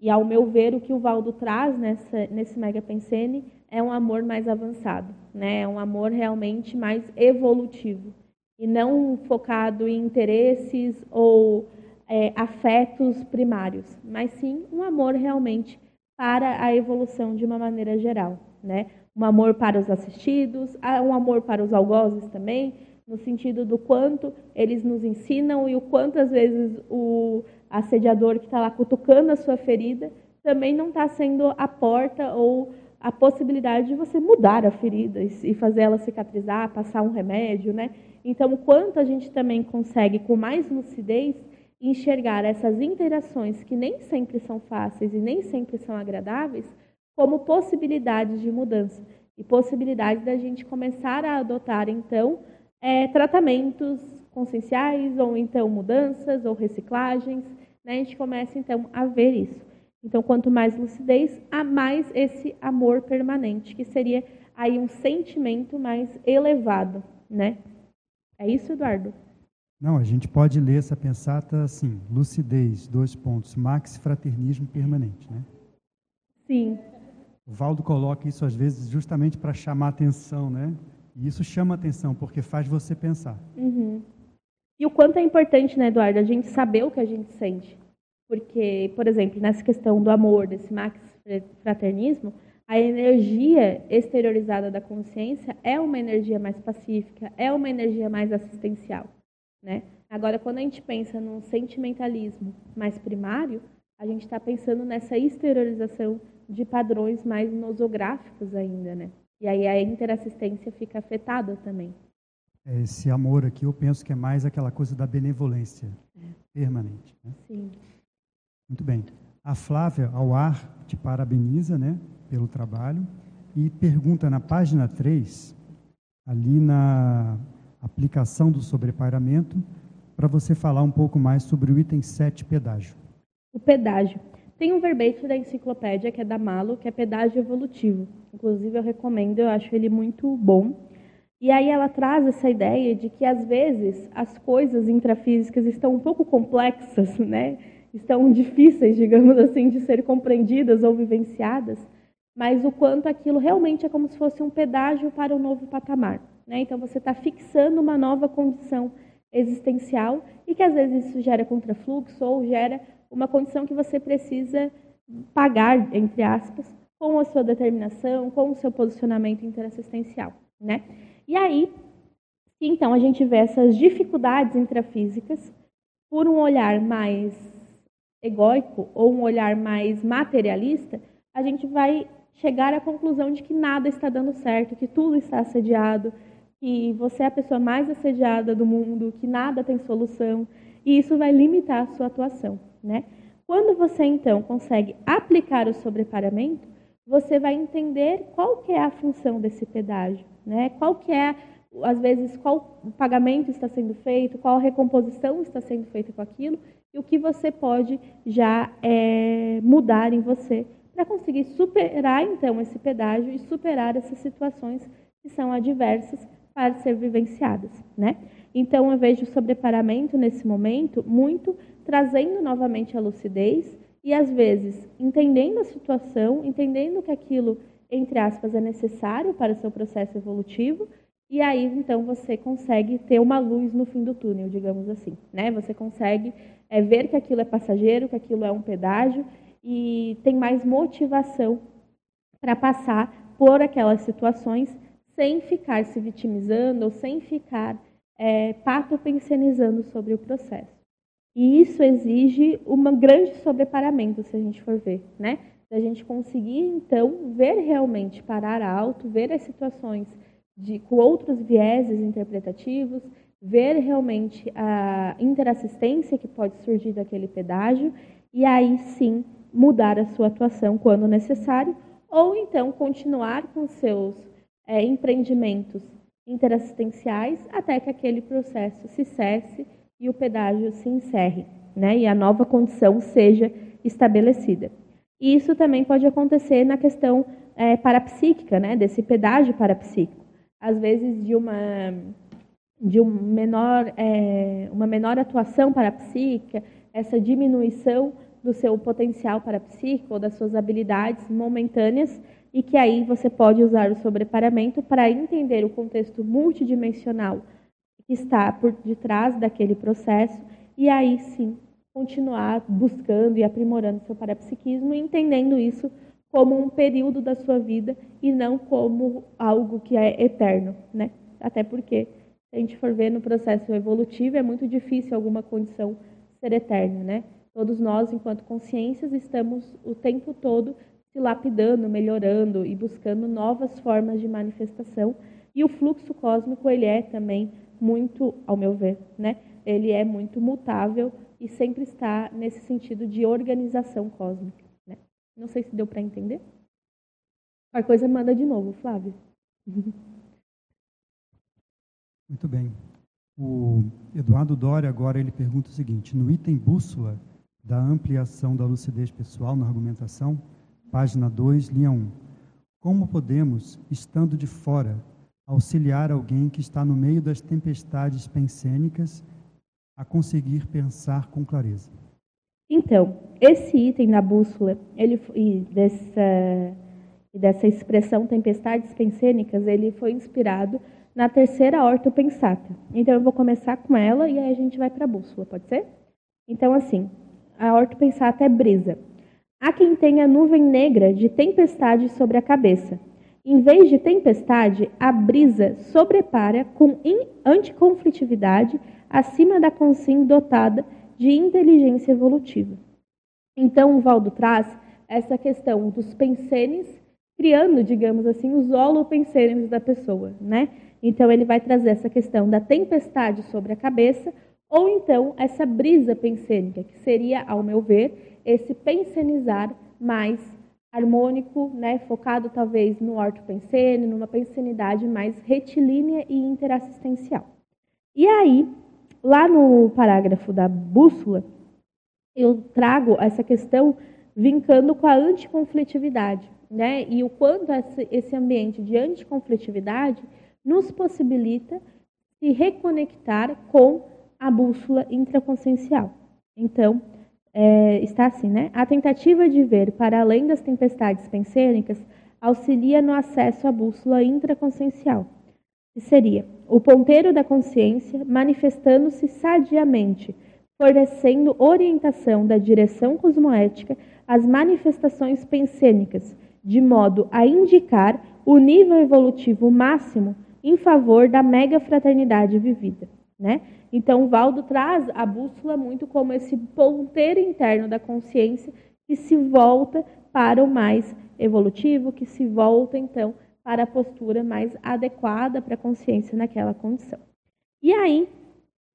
E ao meu ver, o que o Valdo traz nessa, nesse Mega Pensene é um amor mais avançado, né? É um amor realmente mais evolutivo e não focado em interesses ou é, afetos primários, mas sim um amor realmente para a evolução de uma maneira geral, né? Um amor para os assistidos, um amor para os algozes também, no sentido do quanto eles nos ensinam e o quanto às vezes o assediador que está lá cutucando a sua ferida também não está sendo a porta ou a possibilidade de você mudar a ferida e fazer ela cicatrizar, passar um remédio, né? Então, quanto a gente também consegue, com mais lucidez, enxergar essas interações que nem sempre são fáceis e nem sempre são agradáveis, como possibilidades de mudança e possibilidades da gente começar a adotar, então, é, tratamentos conscienciais, ou então mudanças, ou reciclagens. Né? A gente começa, então, a ver isso. Então, quanto mais lucidez, há mais esse amor permanente, que seria aí um sentimento mais elevado, né? É isso, Eduardo? Não, a gente pode ler essa pensata assim, lucidez, dois pontos, max fraternismo permanente, né? Sim. O Valdo coloca isso às vezes justamente para chamar atenção, né? E isso chama atenção porque faz você pensar. Uhum. E o quanto é importante, né, Eduardo, a gente saber o que a gente sente. Porque, por exemplo, nessa questão do amor, desse max fraternismo, a energia exteriorizada da consciência é uma energia mais pacífica, é uma energia mais assistencial. Né? Agora, quando a gente pensa num sentimentalismo mais primário, a gente está pensando nessa exteriorização de padrões mais nosográficos ainda, né? E aí a interassistência fica afetada também. Esse amor aqui, eu penso que é mais aquela coisa da benevolência é. permanente. Né? Sim. Muito bem. A Flávia, ao ar, te parabeniza né, pelo trabalho e pergunta na página 3, ali na aplicação do sobrepairamento, para você falar um pouco mais sobre o item 7, pedágio. O pedágio. Tem um verbete da enciclopédia, que é da Malo, que é pedágio evolutivo. Inclusive, eu recomendo, eu acho ele muito bom. E aí ela traz essa ideia de que, às vezes, as coisas intrafísicas estão um pouco complexas, né? estão difíceis, digamos assim, de ser compreendidas ou vivenciadas, mas o quanto aquilo realmente é como se fosse um pedágio para um novo patamar. Né? Então, você está fixando uma nova condição existencial e que às vezes isso gera contrafluxo ou gera uma condição que você precisa pagar, entre aspas, com a sua determinação, com o seu posicionamento interassistencial. Né? E aí, então, a gente vê essas dificuldades intrafísicas por um olhar mais egóico ou um olhar mais materialista, a gente vai chegar à conclusão de que nada está dando certo, que tudo está assediado, que você é a pessoa mais assediada do mundo, que nada tem solução, e isso vai limitar a sua atuação, né? Quando você então consegue aplicar o sobreparamento, você vai entender qual que é a função desse pedágio, né? Qual que é às vezes qual pagamento está sendo feito, qual recomposição está sendo feita com aquilo e o que você pode já é, mudar em você para conseguir superar então esse pedágio e superar essas situações que são adversas para ser vivenciadas, né? Então eu vejo o sobreparamento nesse momento muito trazendo novamente a lucidez e às vezes entendendo a situação, entendendo que aquilo entre aspas é necessário para o seu processo evolutivo e aí então você consegue ter uma luz no fim do túnel, digamos assim, né? Você consegue é, ver que aquilo é passageiro, que aquilo é um pedágio e tem mais motivação para passar por aquelas situações sem ficar se vitimizando ou sem ficar é, patopensionizando sobre o processo. E isso exige um grande sobreparamento, se a gente for ver, né? Da gente conseguir, então, ver realmente, parar alto, ver as situações de, com outros vieses interpretativos, ver realmente a interassistência que pode surgir daquele pedágio e aí sim mudar a sua atuação quando necessário, ou então continuar com seus é, empreendimentos interassistenciais até que aquele processo se cesse e o pedágio se encerre, né, e a nova condição seja estabelecida. E isso também pode acontecer na questão é, parapsíquica, né, desse pedágio parapsíquico. Às vezes, de uma, de um menor, é, uma menor atuação parapsíquica, essa diminuição do seu potencial parapsíquico ou das suas habilidades momentâneas, e que aí você pode usar o sobreparamento para entender o contexto multidimensional que está por detrás daquele processo, e aí sim continuar buscando e aprimorando seu parapsiquismo entendendo isso como um período da sua vida e não como algo que é eterno, né? Até porque, se a gente for ver no processo evolutivo, é muito difícil alguma condição ser eterna, né? Todos nós, enquanto consciências, estamos o tempo todo se lapidando, melhorando e buscando novas formas de manifestação. E o fluxo cósmico, ele é também muito, ao meu ver, né? Ele é muito mutável e sempre está nesse sentido de organização cósmica. Né? Não sei se deu para entender. Qualquer coisa manda de novo, Flávio. Muito bem. O Eduardo Doria agora ele pergunta o seguinte: no item bússola da ampliação da lucidez pessoal na argumentação, página 2, linha 1. Como podemos, estando de fora, auxiliar alguém que está no meio das tempestades pensênicas a conseguir pensar com clareza. Então, esse item da bússola, ele e dessa e dessa expressão tempestades pensênicas, ele foi inspirado na terceira ortopensata. Então eu vou começar com ela e aí a gente vai para a bússola, pode ser? Então assim, a ortopensata é brisa. Há quem tenha nuvem negra de tempestade sobre a cabeça. Em vez de tempestade, a brisa sobrepara com anticonflitividade acima da consim dotada de inteligência evolutiva. Então, o Valdo traz essa questão dos pensenes, criando, digamos assim, os holopensenes da pessoa, né? Então, ele vai trazer essa questão da tempestade sobre a cabeça, ou então essa brisa pensênica, que seria, ao meu ver, esse pensenizar mais harmônico, né, focado talvez no ortopensene, numa pensenidade mais retilínea e interassistencial. E aí, Lá no parágrafo da bússola, eu trago essa questão vincando com a anticonflitividade, né? E o quanto esse ambiente de anticonflitividade nos possibilita se reconectar com a bússola intraconsciencial. Então, é, está assim, né? A tentativa de ver para além das tempestades pensênicas auxilia no acesso à bússola intraconsciencial, que seria o ponteiro da consciência manifestando-se sadiamente, fornecendo orientação da direção cosmoética às manifestações pensênicas, de modo a indicar o nível evolutivo máximo em favor da mega fraternidade vivida. Né? Então, Valdo traz a bússola muito como esse ponteiro interno da consciência que se volta para o mais evolutivo, que se volta, então, para a postura mais adequada para a consciência naquela condição. E aí,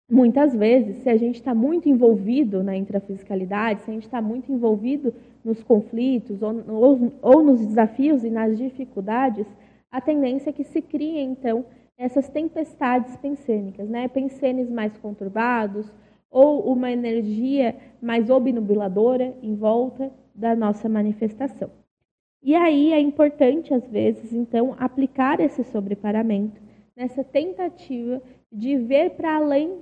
muitas vezes, se a gente está muito envolvido na intrafisicalidade, se a gente está muito envolvido nos conflitos ou, ou, ou nos desafios e nas dificuldades, a tendência é que se criem, então, essas tempestades pensênicas, né? pensenes mais conturbados, ou uma energia mais obnubiladora em volta da nossa manifestação. E aí é importante, às vezes, então, aplicar esse sobreparamento nessa tentativa de ver para além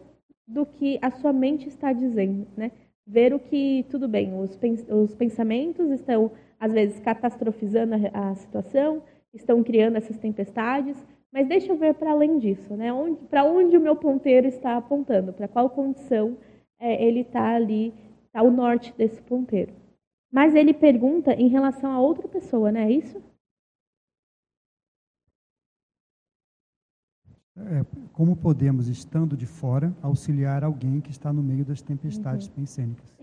do que a sua mente está dizendo, né? Ver o que, tudo bem, os, os pensamentos estão, às vezes, catastrofizando a, a situação, estão criando essas tempestades, mas deixa eu ver para além disso, né? Para onde o meu ponteiro está apontando, para qual condição é, ele está ali, está o norte desse ponteiro. Mas ele pergunta em relação a outra pessoa, não é isso? É, como podemos, estando de fora, auxiliar alguém que está no meio das tempestades uhum. pensênicas?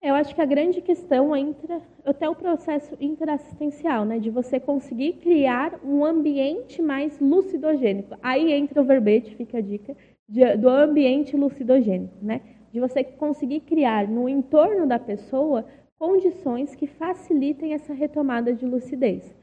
Eu acho que a grande questão entra até o processo interassistencial, né, de você conseguir criar um ambiente mais lucidogênico. Aí entra o verbete, fica a dica, de, do ambiente lucidogênico, né, de você conseguir criar no entorno da pessoa condições que facilitem essa retomada de lucidez.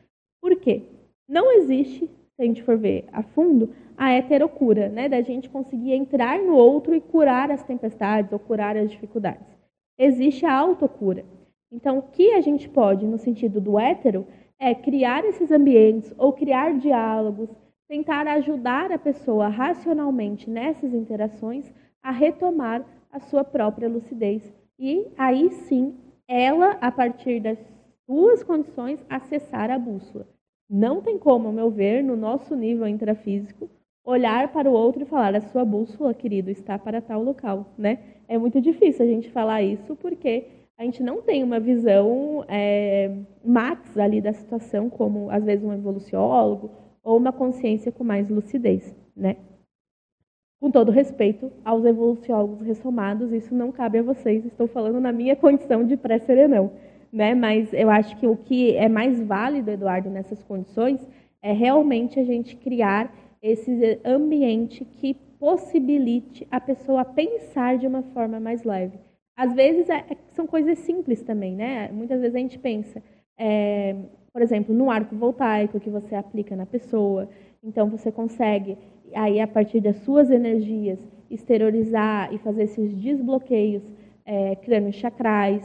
Por quê? Não existe, se a gente for ver a fundo, a heterocura, né, da gente conseguir entrar no outro e curar as tempestades ou curar as dificuldades. Existe a autocura. Então, o que a gente pode, no sentido do hétero, é criar esses ambientes ou criar diálogos, tentar ajudar a pessoa racionalmente nessas interações a retomar a sua própria lucidez. E aí sim, ela, a partir das suas condições, acessar a bússola. Não tem como, ao meu ver, no nosso nível intrafísico, olhar para o outro e falar: a sua bússola, querido, está para tal local. Né? É muito difícil a gente falar isso porque a gente não tem uma visão é, max ali da situação, como às vezes um evoluciólogo ou uma consciência com mais lucidez, né? Com todo respeito aos evoluciólogos ressomados, isso não cabe a vocês, estou falando na minha condição de pré-serenão, né? Mas eu acho que o que é mais válido, Eduardo, nessas condições, é realmente a gente criar esse ambiente que possibilite a pessoa pensar de uma forma mais leve. Às vezes é, são coisas simples também, né? Muitas vezes a gente pensa, é, por exemplo, no arco voltaico que você aplica na pessoa. Então, você consegue, aí, a partir das suas energias, exteriorizar e fazer esses desbloqueios é, crânio-chacrais.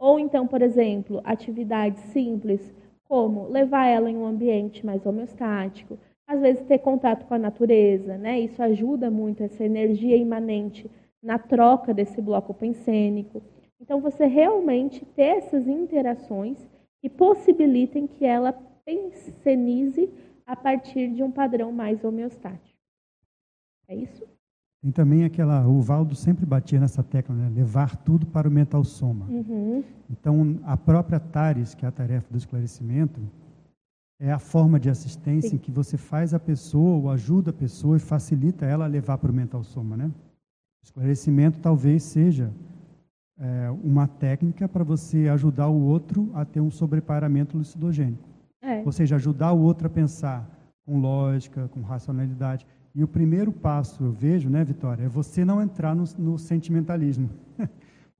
Ou então, por exemplo, atividades simples, como levar ela em um ambiente mais homeostático, às vezes ter contato com a natureza, né? Isso ajuda muito essa energia imanente na troca desse bloco pensênico. Então, você realmente ter essas interações que possibilitem que ela pensenize a partir de um padrão mais homeostático. É isso? Tem também aquela, o Valdo sempre batia nessa tecla, né? levar tudo para o mental soma. Uhum. Então, a própria TARES, que é a tarefa do esclarecimento, é a forma de assistência Sim. em que você faz a pessoa, ou ajuda a pessoa e facilita ela a levar para o mental soma, né? O esclarecimento talvez seja é, uma técnica para você ajudar o outro a ter um sobreparamento lucidogênico. É. Ou seja, ajudar o outro a pensar com lógica, com racionalidade. E o primeiro passo, eu vejo, né, Vitória, é você não entrar no, no sentimentalismo.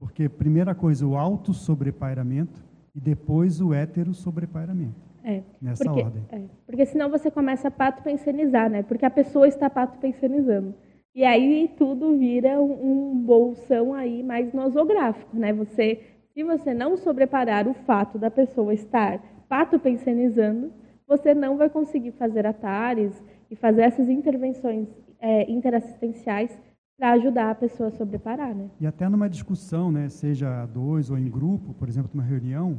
Porque, primeira coisa, o auto sobrepairamento e depois o hétero sobrepairamento. É, nessa porque, ordem. É, porque senão você começa a pato pensionizar, né? Porque a pessoa está pato pensionizando. E aí tudo vira um, um bolsão aí mais nosográfico, né? Você, se você não sobreparar o fato da pessoa estar patopensionizando, você não vai conseguir fazer atares e fazer essas intervenções é, interassistenciais para ajudar a pessoa a sobreparar, né? E até numa discussão, né, seja a dois ou em grupo, por exemplo, numa reunião,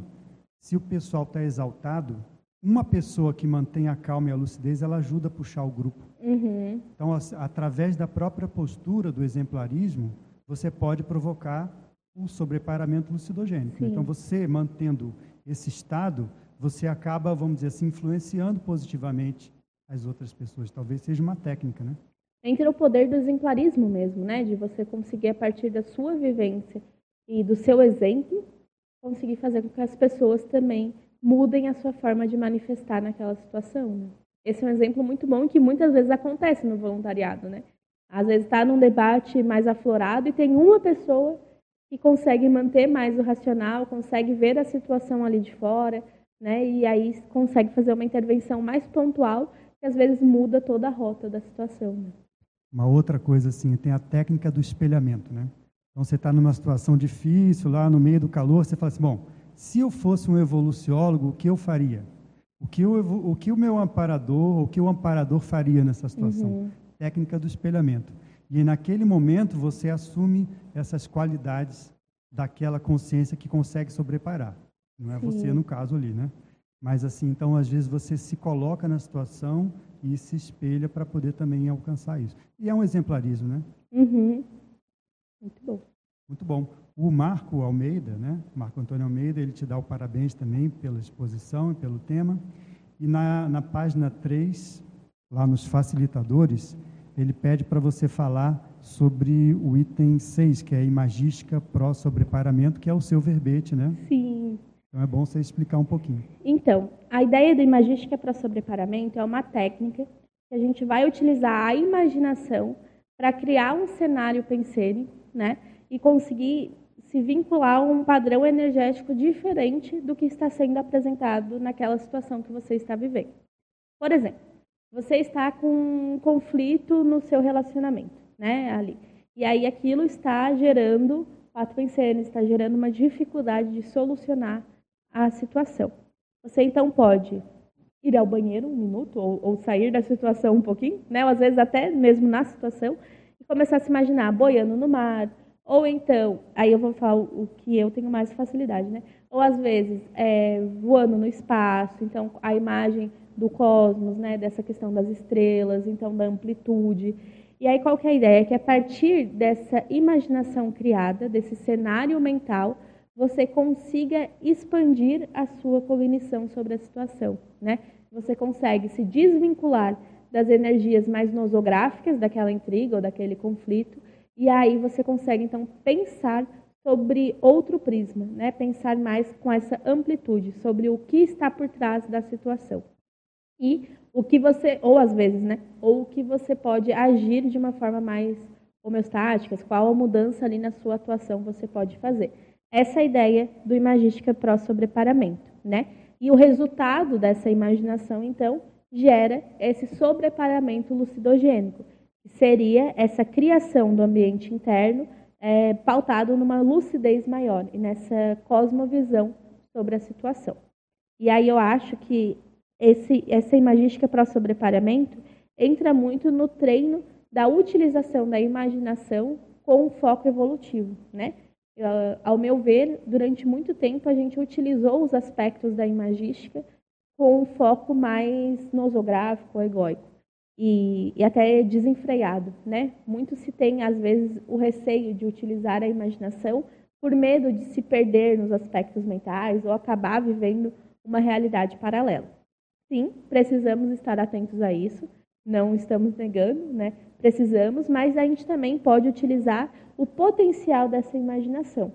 se o pessoal está exaltado, uma pessoa que mantém a calma e a lucidez, ela ajuda a puxar o grupo. Uhum. Então, através da própria postura do exemplarismo, você pode provocar o sobreparamento lucidogênico. Sim. Então, você mantendo esse estado, você acaba, vamos dizer assim, influenciando positivamente as outras pessoas. Talvez seja uma técnica, né? Entra o poder do exemplarismo mesmo, né? De você conseguir, a partir da sua vivência e do seu exemplo, conseguir fazer com que as pessoas também mudem a sua forma de manifestar naquela situação. Né? Esse é um exemplo muito bom que muitas vezes acontece no voluntariado, né? Às vezes está num debate mais aflorado e tem uma pessoa que consegue manter mais o racional, consegue ver a situação ali de fora, né? E aí consegue fazer uma intervenção mais pontual que às vezes muda toda a rota da situação. Né? Uma outra coisa assim, tem a técnica do espelhamento, né? Então você está numa situação difícil lá no meio do calor, você fala assim, bom, se eu fosse um evoluciólogo, o que eu faria? O que, eu, o, que o meu amparador, o que o amparador faria nessa situação? Uhum. Técnica do espelhamento. E naquele momento você assume essas qualidades daquela consciência que consegue sobreparar. Não é Sim. você no caso ali, né? Mas assim, então às vezes você se coloca na situação e se espelha para poder também alcançar isso. E é um exemplarismo, né? Uhum. Muito bom. Muito bom. O Marco Almeida, né? Marco Antônio Almeida, ele te dá o parabéns também pela exposição e pelo tema. E na, na página 3, lá nos facilitadores, ele pede para você falar sobre o item 6, que é a imagística pró-sobreparamento, que é o seu verbete, né? Sim. Então é bom você explicar um pouquinho. Então, a ideia da imagística pró-sobreparamento é uma técnica que a gente vai utilizar a imaginação para criar um cenário pensênico, né? E conseguir se vincular a um padrão energético diferente do que está sendo apresentado naquela situação que você está vivendo. Por exemplo, você está com um conflito no seu relacionamento, né, ali. E aí aquilo está gerando fato pensando está gerando uma dificuldade de solucionar a situação. Você então pode ir ao banheiro um minuto ou, ou, sair da situação um pouquinho, né? Ou às vezes até mesmo na situação e começar a se imaginar boiando no mar, ou então, aí eu vou falar o que eu tenho mais facilidade, né? Ou às vezes é, voando no espaço, então a imagem do cosmos, né? Dessa questão das estrelas, então da amplitude. E aí qual que é a ideia? É que a partir dessa imaginação criada, desse cenário mental, você consiga expandir a sua cognição sobre a situação, né? Você consegue se desvincular das energias mais nosográficas daquela intriga ou daquele conflito, e aí você consegue então pensar sobre outro prisma, né? Pensar mais com essa amplitude sobre o que está por trás da situação. E o que você, ou às vezes, né? Ou o que você pode agir de uma forma mais homeostática, qual a mudança ali na sua atuação você pode fazer. Essa é a ideia do Imagística Pro Sobreparamento, né? E o resultado dessa imaginação, então, gera esse sobreparamento lucidogênico, seria essa criação do ambiente interno é, pautado numa lucidez maior e nessa cosmovisão sobre a situação. E aí eu acho que esse, essa imagística para sobreparamento entra muito no treino da utilização da imaginação com um foco evolutivo, né? Uh, ao meu ver, durante muito tempo a gente utilizou os aspectos da imagística com um foco mais nosográfico, egóico e, e, até desenfreado, né? Muito se tem às vezes o receio de utilizar a imaginação por medo de se perder nos aspectos mentais ou acabar vivendo uma realidade paralela. Sim, precisamos estar atentos a isso, não estamos negando, né? Precisamos, mas a gente também pode utilizar o potencial dessa imaginação.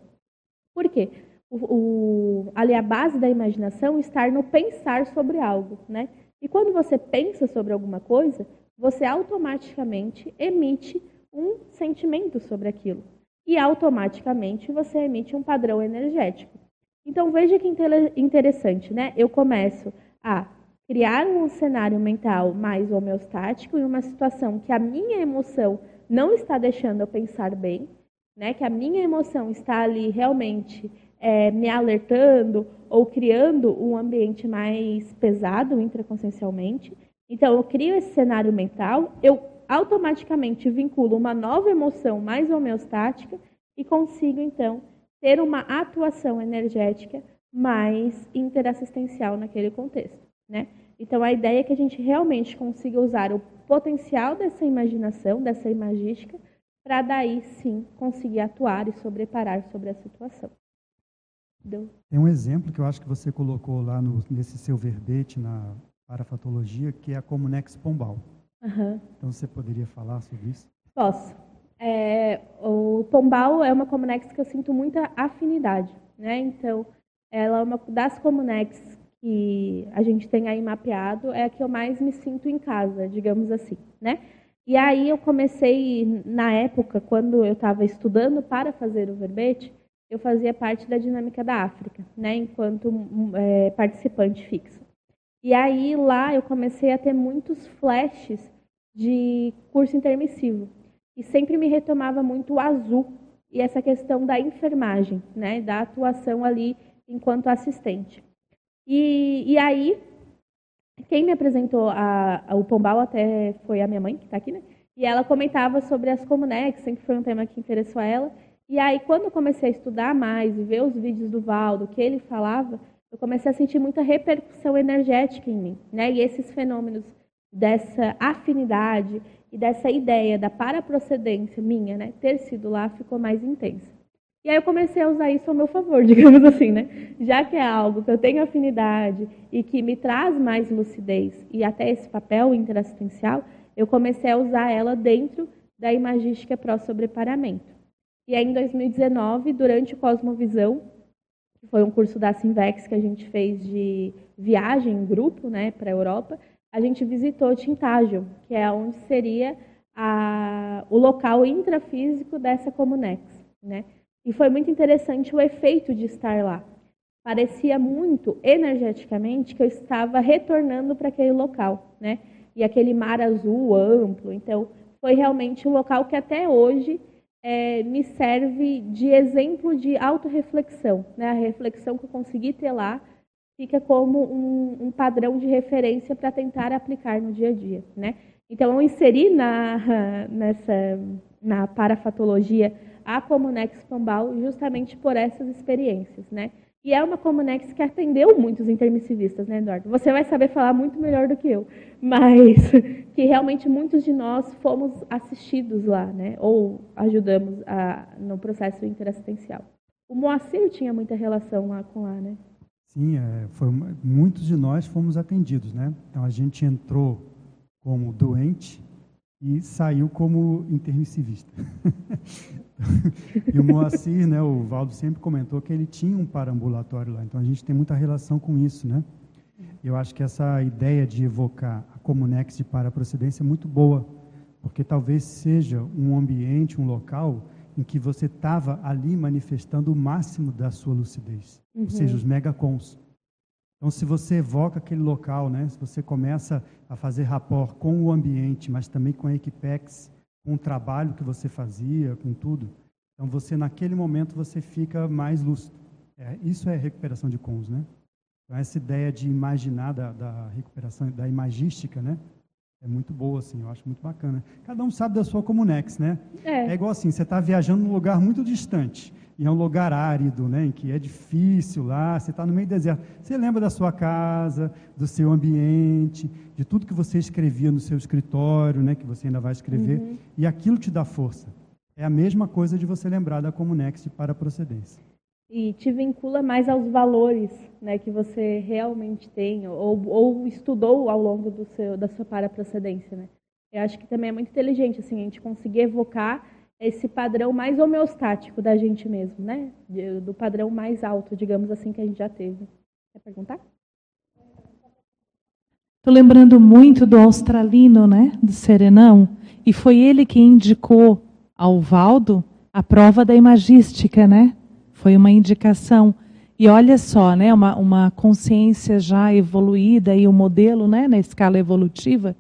Por quê? O, o, ali a base da imaginação está no pensar sobre algo, né? E quando você pensa sobre alguma coisa, você automaticamente emite um sentimento sobre aquilo. E automaticamente você emite um padrão energético. Então veja que interessante, né? Eu começo a criar um cenário mental mais homeostático em uma situação que a minha emoção não está deixando eu pensar bem, né? Que a minha emoção está ali realmente é, me alertando ou criando um ambiente mais pesado intraconsciencialmente. Então, eu crio esse cenário mental, eu automaticamente vinculo uma nova emoção mais homeostática e consigo, então, ter uma atuação energética mais interassistencial naquele contexto. Né? Então, a ideia é que a gente realmente consiga usar o potencial dessa imaginação, dessa imagística, para daí sim conseguir atuar e sobreparar sobre a situação. Tem um exemplo que eu acho que você colocou lá no, nesse seu verbete na parafatologia, que é a Comunex Pombal. Uhum. Então você poderia falar sobre isso? Posso. É, o Pombal é uma Comunex que eu sinto muita afinidade, né? Então, ela é uma das Comunex que a gente tem aí mapeado, é a que eu mais me sinto em casa, digamos assim, né? E aí eu comecei, na época, quando eu estava estudando para fazer o verbete, eu fazia parte da dinâmica da África, né, enquanto é, participante fixo. E aí lá eu comecei a ter muitos flashes de curso intermissivo. E sempre me retomava muito o azul e essa questão da enfermagem, né, da atuação ali enquanto assistente. E, e aí quem me apresentou a, a, o Pombal até foi a minha mãe, que está aqui, né? E ela comentava sobre as Comunex, sempre foi um tema que interessou a ela. E aí, quando eu comecei a estudar mais e ver os vídeos do Valdo, que ele falava, eu comecei a sentir muita repercussão energética em mim. Né? E esses fenômenos dessa afinidade e dessa ideia da paraprocedência minha, né, ter sido lá, ficou mais intensa. E aí eu comecei a usar isso ao meu favor, digamos assim, né? Já que é algo que eu tenho afinidade e que me traz mais lucidez e até esse papel interassistencial, eu comecei a usar ela dentro da imagística pró-sobreparamento. E aí, em 2019, durante o Cosmovisão, que foi um curso da Simvex que a gente fez de viagem em grupo né, para a Europa, a gente visitou Tintágio, que é onde seria a, o local intrafísico dessa Comunex. Né? E foi muito interessante o efeito de estar lá. Parecia muito, energeticamente, que eu estava retornando para aquele local, né? E aquele mar azul amplo. Então, foi realmente um local que até hoje é, me serve de exemplo de autorreflexão. Né? A reflexão que eu consegui ter lá fica como um, um padrão de referência para tentar aplicar no dia a dia. Né? Então, eu inseri na, nessa, na parafatologia a Comunex Pombal justamente por essas experiências. Né? E é uma Comunex que atendeu muitos intermissivistas, né, Eduardo? Você vai saber falar muito melhor do que eu, mas que realmente muitos de nós fomos assistidos lá, né? Ou ajudamos a, no processo interassistencial. O Moacir tinha muita relação lá com lá, né? Sim, é, foi, muitos de nós fomos atendidos, né? Então a gente entrou como doente e saiu como intermissivista. e o Moacir, né, o Valdo sempre comentou que ele tinha um parambulatório lá, então a gente tem muita relação com isso, né? Eu acho que essa ideia de evocar a Comunex de paraprocedência é muito boa, porque talvez seja um ambiente, um local em que você estava ali manifestando o máximo da sua lucidez, uhum. ou seja, os megacons. Então, se você evoca aquele local, né, se você começa a fazer rapport com o ambiente, mas também com a Equipex, com o trabalho que você fazia, com tudo, então você, naquele momento, você fica mais lúcido. É, isso é recuperação de cons, né? Então, essa ideia de imaginar da, da recuperação, da imagística, né? É muito boa, assim, eu acho muito bacana. Cada um sabe da sua Comunex, né? É, é igual assim, você está viajando num lugar muito distante, e é um lugar árido, né, em que é difícil lá, você está no meio do deserto. Você lembra da sua casa, do seu ambiente, de tudo que você escrevia no seu escritório, né, que você ainda vai escrever, uhum. e aquilo te dá força. É a mesma coisa de você lembrar da Comunex para procedência e te vincula mais aos valores né, que você realmente tem ou, ou estudou ao longo do seu, da sua paraprocedência. Né? Eu acho que também é muito inteligente assim, a gente conseguir evocar esse padrão mais homeostático da gente mesmo, né? do padrão mais alto, digamos assim, que a gente já teve. Quer perguntar? Estou lembrando muito do australino, né, do Serenão, e foi ele que indicou ao Valdo a prova da imagística, né? Foi uma indicação. E olha só, né, uma, uma consciência já evoluída e o um modelo né, na escala evolutiva,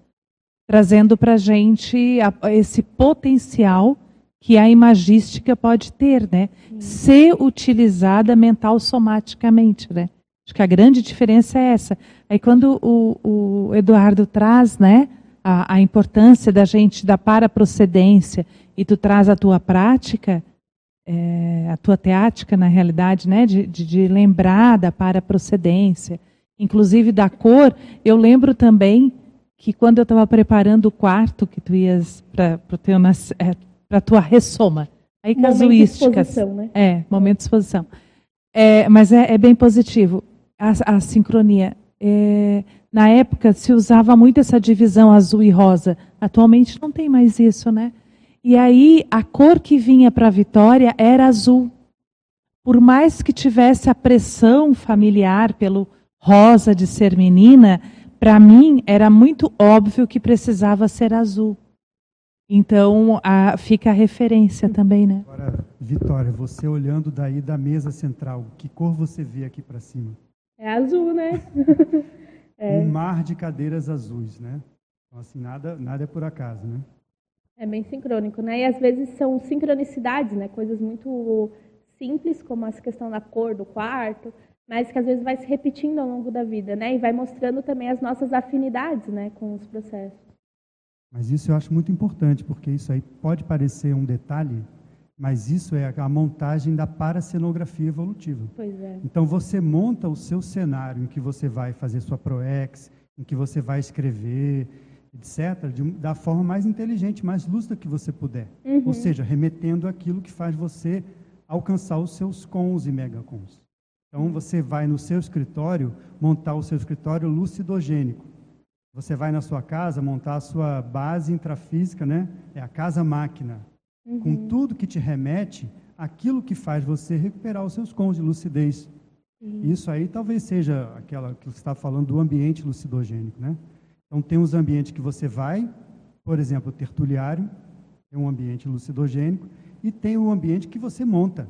trazendo para a gente esse potencial que a imagística pode ter, né? Ser utilizada mental somaticamente, né? Acho que a grande diferença é essa. Aí quando o, o Eduardo traz, né, a, a importância da gente da paraprocedência e tu traz a tua prática, é, a tua teática, na realidade, né, de, de, de lembrar da para-procedência, inclusive da cor. Eu lembro também que quando eu estava preparando o quarto que tu ias para é, a tua ressoma, aí casuísticas. Momento de exposição, né? É, momento de exposição. É, mas é, é, bem positivo. A, a sincronia. É, na época se usava muito essa divisão azul e rosa. Atualmente não tem mais isso, né? E aí a cor que vinha para a Vitória era azul. Por mais que tivesse a pressão familiar pelo rosa de ser menina, para mim era muito óbvio que precisava ser azul. Então a, fica a referência também, né? Agora, Vitória, você olhando daí da mesa central, que cor você vê aqui para cima? É azul, né? é. Um mar de cadeiras azuis, né? Então, assim, nada, nada é por acaso, né? É bem sincrônico, né? E às vezes são sincronicidades, né? Coisas muito simples, como essa questão da cor do quarto, mas que às vezes vai se repetindo ao longo da vida, né? E vai mostrando também as nossas afinidades, né, com os processos. Mas isso eu acho muito importante, porque isso aí pode parecer um detalhe, mas isso é a montagem da paracenografia evolutiva. Pois é. Então você monta o seu cenário em que você vai fazer sua proex, em que você vai escrever, etc., de, da forma mais inteligente, mais lúcida que você puder. Uhum. Ou seja, remetendo aquilo que faz você alcançar os seus cons e megacons. Então, você vai no seu escritório montar o seu escritório lucidogênico. Você vai na sua casa montar a sua base intrafísica, né? É a casa-máquina. Uhum. Com tudo que te remete aquilo que faz você recuperar os seus cons de lucidez. Uhum. Isso aí talvez seja aquela que você está falando do ambiente lucidogênico, né? Então, tem os ambientes que você vai, por exemplo, o tertuliário, é um ambiente lucidogênico, e tem o ambiente que você monta,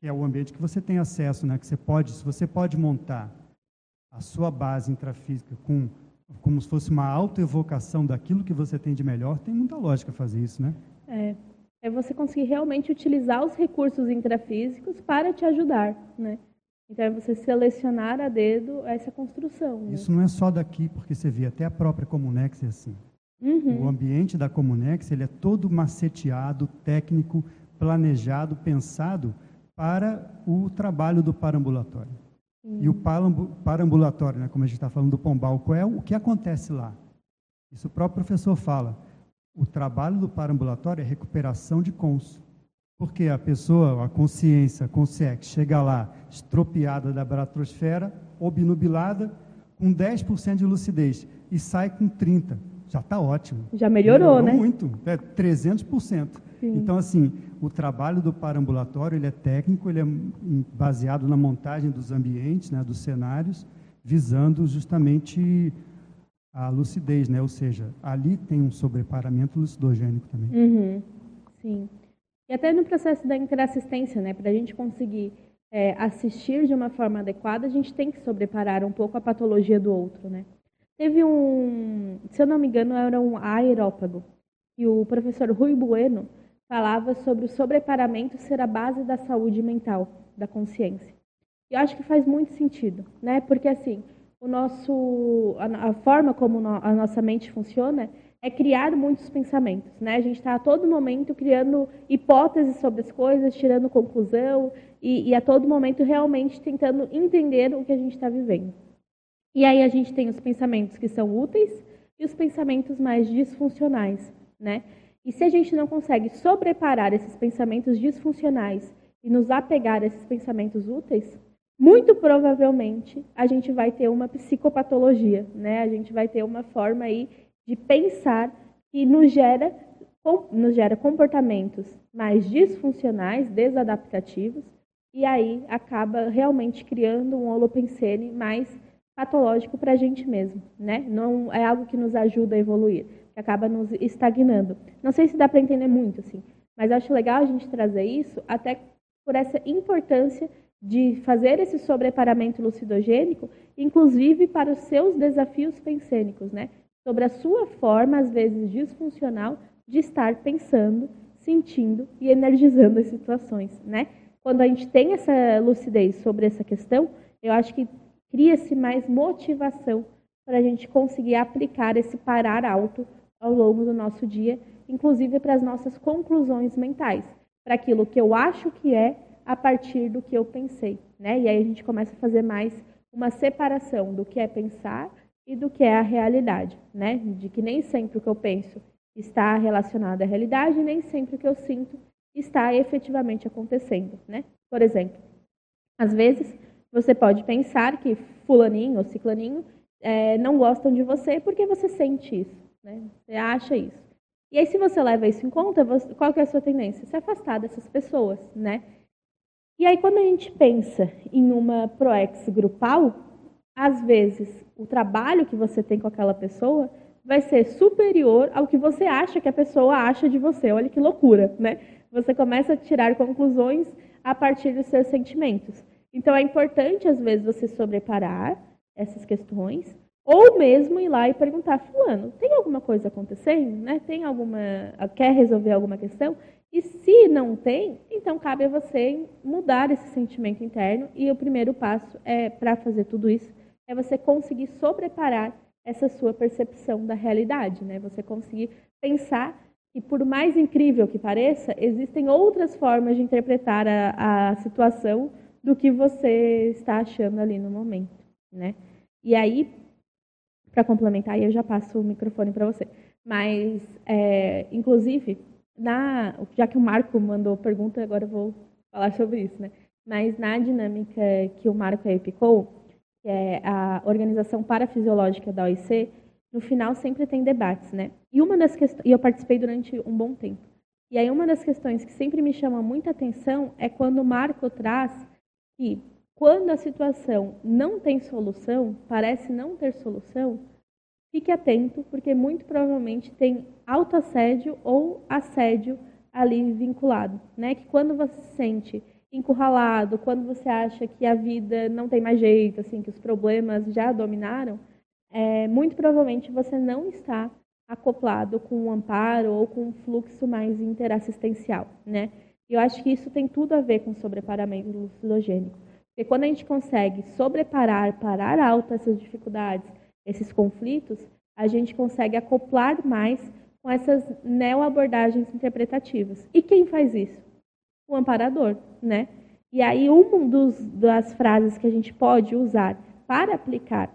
que é o ambiente que você tem acesso, né? que você pode, se você pode montar a sua base intrafísica com como se fosse uma autoevocação daquilo que você tem de melhor, tem muita lógica fazer isso, né? É. é você conseguir realmente utilizar os recursos intrafísicos para te ajudar, né? Então é você selecionar a dedo essa construção. Né? Isso não é só daqui, porque você vê até a própria Comunex é assim. Uhum. O ambiente da Comunex ele é todo maceteado, técnico, planejado, pensado para o trabalho do parambulatório. Uhum. E o parambulatório, né, como a gente está falando do Pombal, qual é o que acontece lá? Isso o próprio professor fala. O trabalho do parambulatório é recuperação de cons. Porque a pessoa, a consciência, a consciência, chega lá estropiada da bratosfera, obnubilada, com 10% de lucidez e sai com 30%. Já está ótimo. Já melhorou, melhorou né? muito, é 300%. Sim. Então, assim, o trabalho do parambulatório ele é técnico, ele é baseado na montagem dos ambientes, né, dos cenários, visando justamente a lucidez, né? Ou seja, ali tem um sobreparamento lucidogênico também. Uhum. Sim. E até no processo da interassistência, né, para a gente conseguir é, assistir de uma forma adequada, a gente tem que sobreparar um pouco a patologia do outro, né? Teve um, se eu não me engano, era um aerópago, e o professor Rui Bueno falava sobre o sobreparamento ser a base da saúde mental, da consciência. E eu acho que faz muito sentido, né? Porque assim, o nosso, a, a forma como no, a nossa mente funciona é criar muitos pensamentos, né? A gente está a todo momento criando hipóteses sobre as coisas, tirando conclusão e, e a todo momento realmente tentando entender o que a gente está vivendo. E aí a gente tem os pensamentos que são úteis e os pensamentos mais disfuncionais, né? E se a gente não consegue sobreparar esses pensamentos disfuncionais e nos apegar a esses pensamentos úteis, muito provavelmente a gente vai ter uma psicopatologia, né? A gente vai ter uma forma aí de pensar que nos gera, nos gera comportamentos mais disfuncionais, desadaptativos, e aí acaba realmente criando um holopensene mais patológico para a gente mesmo, né? Não é algo que nos ajuda a evoluir, que acaba nos estagnando. Não sei se dá para entender muito, assim, mas acho legal a gente trazer isso até por essa importância de fazer esse sobreparamento lucidogênico, inclusive para os seus desafios pensênicos, né? Sobre a sua forma, às vezes disfuncional, de estar pensando, sentindo e energizando as situações, né? Quando a gente tem essa lucidez sobre essa questão, eu acho que cria-se mais motivação para a gente conseguir aplicar esse parar alto ao longo do nosso dia, inclusive para as nossas conclusões mentais, para aquilo que eu acho que é a partir do que eu pensei, né? E aí a gente começa a fazer mais uma separação do que é pensar e do que é a realidade, né? De que nem sempre o que eu penso está relacionado à realidade, nem sempre o que eu sinto está efetivamente acontecendo, né? Por exemplo, às vezes você pode pensar que fulaninho ou ciclaninho é, não gostam de você porque você sente isso, né? Você acha isso. E aí, se você leva isso em conta, você, qual que é a sua tendência? Se afastar dessas pessoas, né? E aí, quando a gente pensa em uma ProEx grupal, às vezes o trabalho que você tem com aquela pessoa vai ser superior ao que você acha que a pessoa acha de você. Olha que loucura, né? Você começa a tirar conclusões a partir dos seus sentimentos. Então é importante, às vezes, você sobreparar essas questões, ou mesmo ir lá e perguntar, fulano, tem alguma coisa acontecendo? Né? Tem alguma. quer resolver alguma questão? E se não tem, então cabe a você mudar esse sentimento interno. E o primeiro passo é para fazer tudo isso é você conseguir sobreparar essa sua percepção da realidade, né? Você conseguir pensar que por mais incrível que pareça, existem outras formas de interpretar a, a situação do que você está achando ali no momento, né? E aí, para complementar, eu já passo o microfone para você. Mas, é, inclusive, na, já que o Marco mandou pergunta, agora eu vou falar sobre isso, né? Mas na dinâmica que o Marco epicou, que é a Organização Parafisiológica da OIC, no final sempre tem debates, né? E uma das questões, e eu participei durante um bom tempo. E aí uma das questões que sempre me chama muita atenção é quando o Marco traz que quando a situação não tem solução, parece não ter solução, fique atento, porque muito provavelmente tem autoassédio ou assédio ali vinculado, né? Que quando você se sente encurralado, quando você acha que a vida não tem mais jeito, assim, que os problemas já dominaram, é, muito provavelmente você não está acoplado com um amparo ou com um fluxo mais interassistencial, né? Eu acho que isso tem tudo a ver com sobreparamento lucidogênico. Porque quando a gente consegue sobreparar, parar alto essas dificuldades, esses conflitos, a gente consegue acoplar mais com essas neo-abordagens interpretativas. E quem faz isso? O amparador, né? E aí, uma dos, das frases que a gente pode usar para aplicar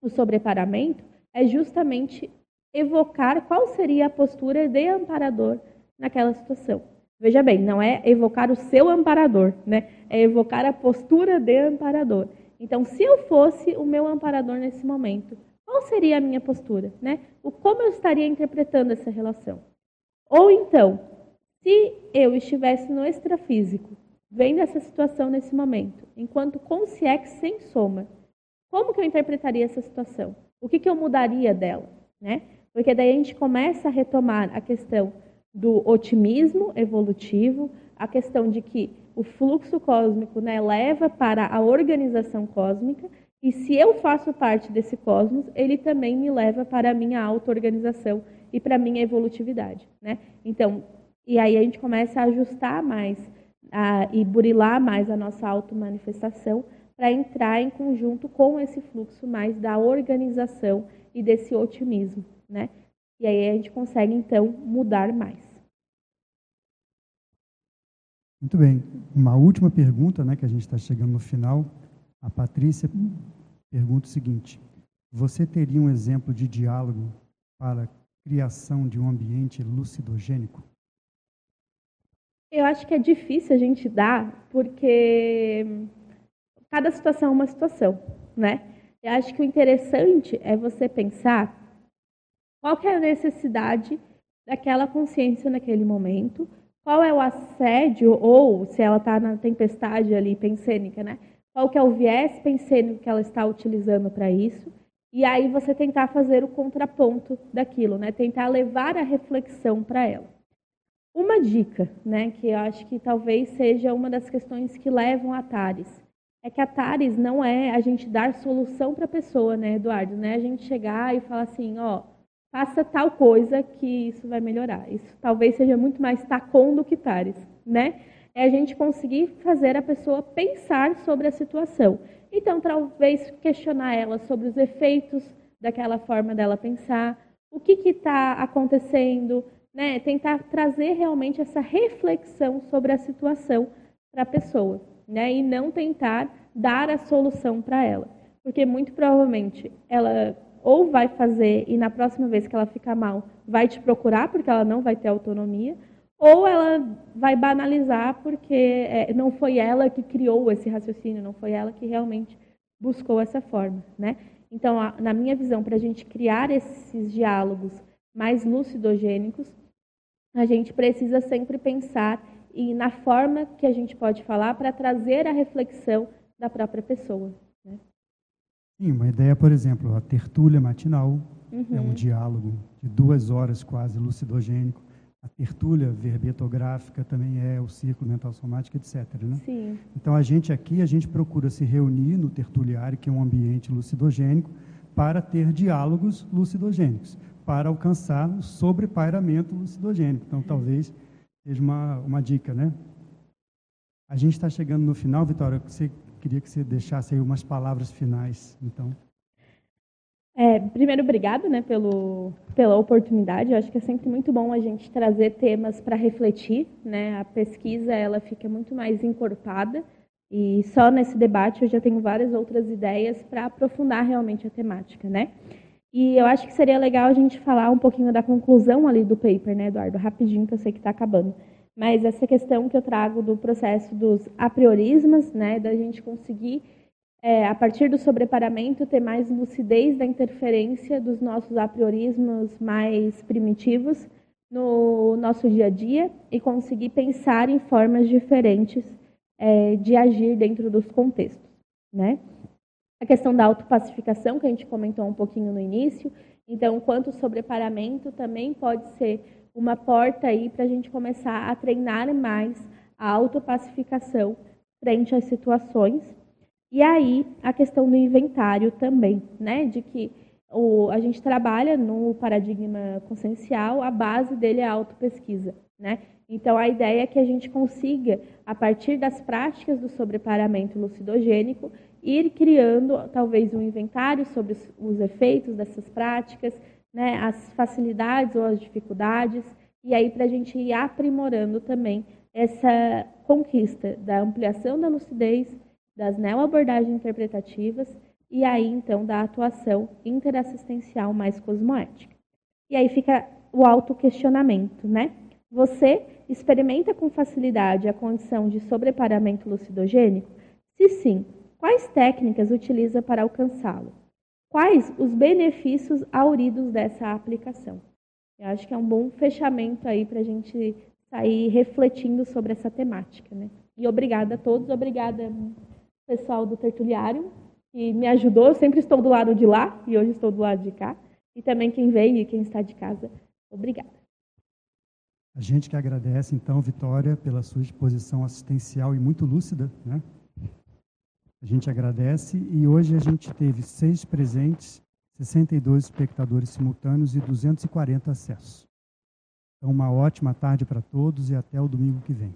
o sobreparamento é justamente evocar qual seria a postura de amparador naquela situação. Veja bem, não é evocar o seu amparador, né? É evocar a postura de amparador. Então, se eu fosse o meu amparador nesse momento, qual seria a minha postura, né? O como eu estaria interpretando essa relação? Ou então, se eu estivesse no extrafísico, vendo essa situação nesse momento, enquanto consciex sem soma, como que eu interpretaria essa situação? O que, que eu mudaria dela, né? Porque daí a gente começa a retomar a questão do otimismo evolutivo, a questão de que o fluxo cósmico né, leva para a organização cósmica, e se eu faço parte desse cosmos, ele também me leva para a minha auto-organização e para a minha evolutividade. Né? Então, e aí a gente começa a ajustar mais a, e burilar mais a nossa auto-manifestação para entrar em conjunto com esse fluxo mais da organização e desse otimismo. Né? E aí a gente consegue, então, mudar mais. Muito bem. Uma última pergunta, né, que a gente está chegando no final. A Patrícia pergunta o seguinte: Você teria um exemplo de diálogo para criação de um ambiente lucidogênico? Eu acho que é difícil a gente dar, porque cada situação é uma situação, né? Eu acho que o interessante é você pensar qual é a necessidade daquela consciência naquele momento qual é o assédio, ou se ela está na tempestade ali pensênica, né? Qual que é o viés pensênico que ela está utilizando para isso? E aí você tentar fazer o contraponto daquilo, né? Tentar levar a reflexão para ela. Uma dica, né, que eu acho que talvez seja uma das questões que levam a Tares, é que a Tares não é a gente dar solução para a pessoa, né, Eduardo? Né? A gente chegar e falar assim, ó, faça tal coisa que isso vai melhorar. Isso talvez seja muito mais tacon do que tares, né? É a gente conseguir fazer a pessoa pensar sobre a situação. Então, talvez questionar ela sobre os efeitos daquela forma dela pensar, o que está acontecendo, né? Tentar trazer realmente essa reflexão sobre a situação para a pessoa, né? E não tentar dar a solução para ela, porque muito provavelmente ela ou vai fazer e na próxima vez que ela ficar mal, vai te procurar porque ela não vai ter autonomia, ou ela vai banalizar porque é, não foi ela que criou esse raciocínio, não foi ela que realmente buscou essa forma, né? Então, na minha visão, para a gente criar esses diálogos mais lucidogênicos, a gente precisa sempre pensar e na forma que a gente pode falar para trazer a reflexão da própria pessoa. Né? Sim, uma ideia, por exemplo, a tertúlia matinal uhum. é um diálogo de duas horas quase lucidogênico. A tertúlia verbetográfica também é o círculo mental somático, etc. Né? Sim. Então, a gente aqui, a gente procura se reunir no tertuliário, que é um ambiente lucidogênico, para ter diálogos lucidogênicos, para alcançar o sobrepairamento lucidogênico. Então, talvez seja uma, uma dica, né? A gente está chegando no final, Vitória. Você Queria que você deixasse aí umas palavras finais, então. É, primeiro, obrigado né, pelo, pela oportunidade. Eu acho que é sempre muito bom a gente trazer temas para refletir. Né? A pesquisa ela fica muito mais encorpada e só nesse debate eu já tenho várias outras ideias para aprofundar realmente a temática. Né? E eu acho que seria legal a gente falar um pouquinho da conclusão ali do paper, né, Eduardo? Rapidinho, que eu sei que está acabando. Mas essa questão que eu trago do processo dos apriorismos, né, da gente conseguir, é, a partir do sobreparamento, ter mais lucidez da interferência dos nossos apriorismos mais primitivos no nosso dia a dia e conseguir pensar em formas diferentes é, de agir dentro dos contextos. Né? A questão da autopacificação, que a gente comentou um pouquinho no início, então, quanto sobreparamento também pode ser uma porta aí para a gente começar a treinar mais a autopacificação frente às situações. E aí a questão do inventário também, né? De que o, a gente trabalha no paradigma consciencial, a base dele é a autopesquisa. Né? Então, a ideia é que a gente consiga, a partir das práticas do sobreparamento lucidogênico, ir criando talvez um inventário sobre os, os efeitos dessas práticas, né, as facilidades ou as dificuldades, e aí para a gente ir aprimorando também essa conquista da ampliação da lucidez, das neoabordagens interpretativas e aí então da atuação interassistencial mais cosmoética. E aí fica o autoquestionamento, né? Você experimenta com facilidade a condição de sobreparamento lucidogênico? Se sim, quais técnicas utiliza para alcançá-lo? Quais os benefícios auridos dessa aplicação? Eu acho que é um bom fechamento aí para a gente sair refletindo sobre essa temática, né? E obrigada a todos, obrigada pessoal do Tertuliário, que me ajudou. Eu sempre estou do lado de lá e hoje estou do lado de cá. E também quem veio e quem está de casa. Obrigada. A gente que agradece, então, Vitória, pela sua exposição assistencial e muito lúcida. Né? A gente agradece e hoje a gente teve seis presentes, 62 espectadores simultâneos e 240 acessos. Então, uma ótima tarde para todos e até o domingo que vem.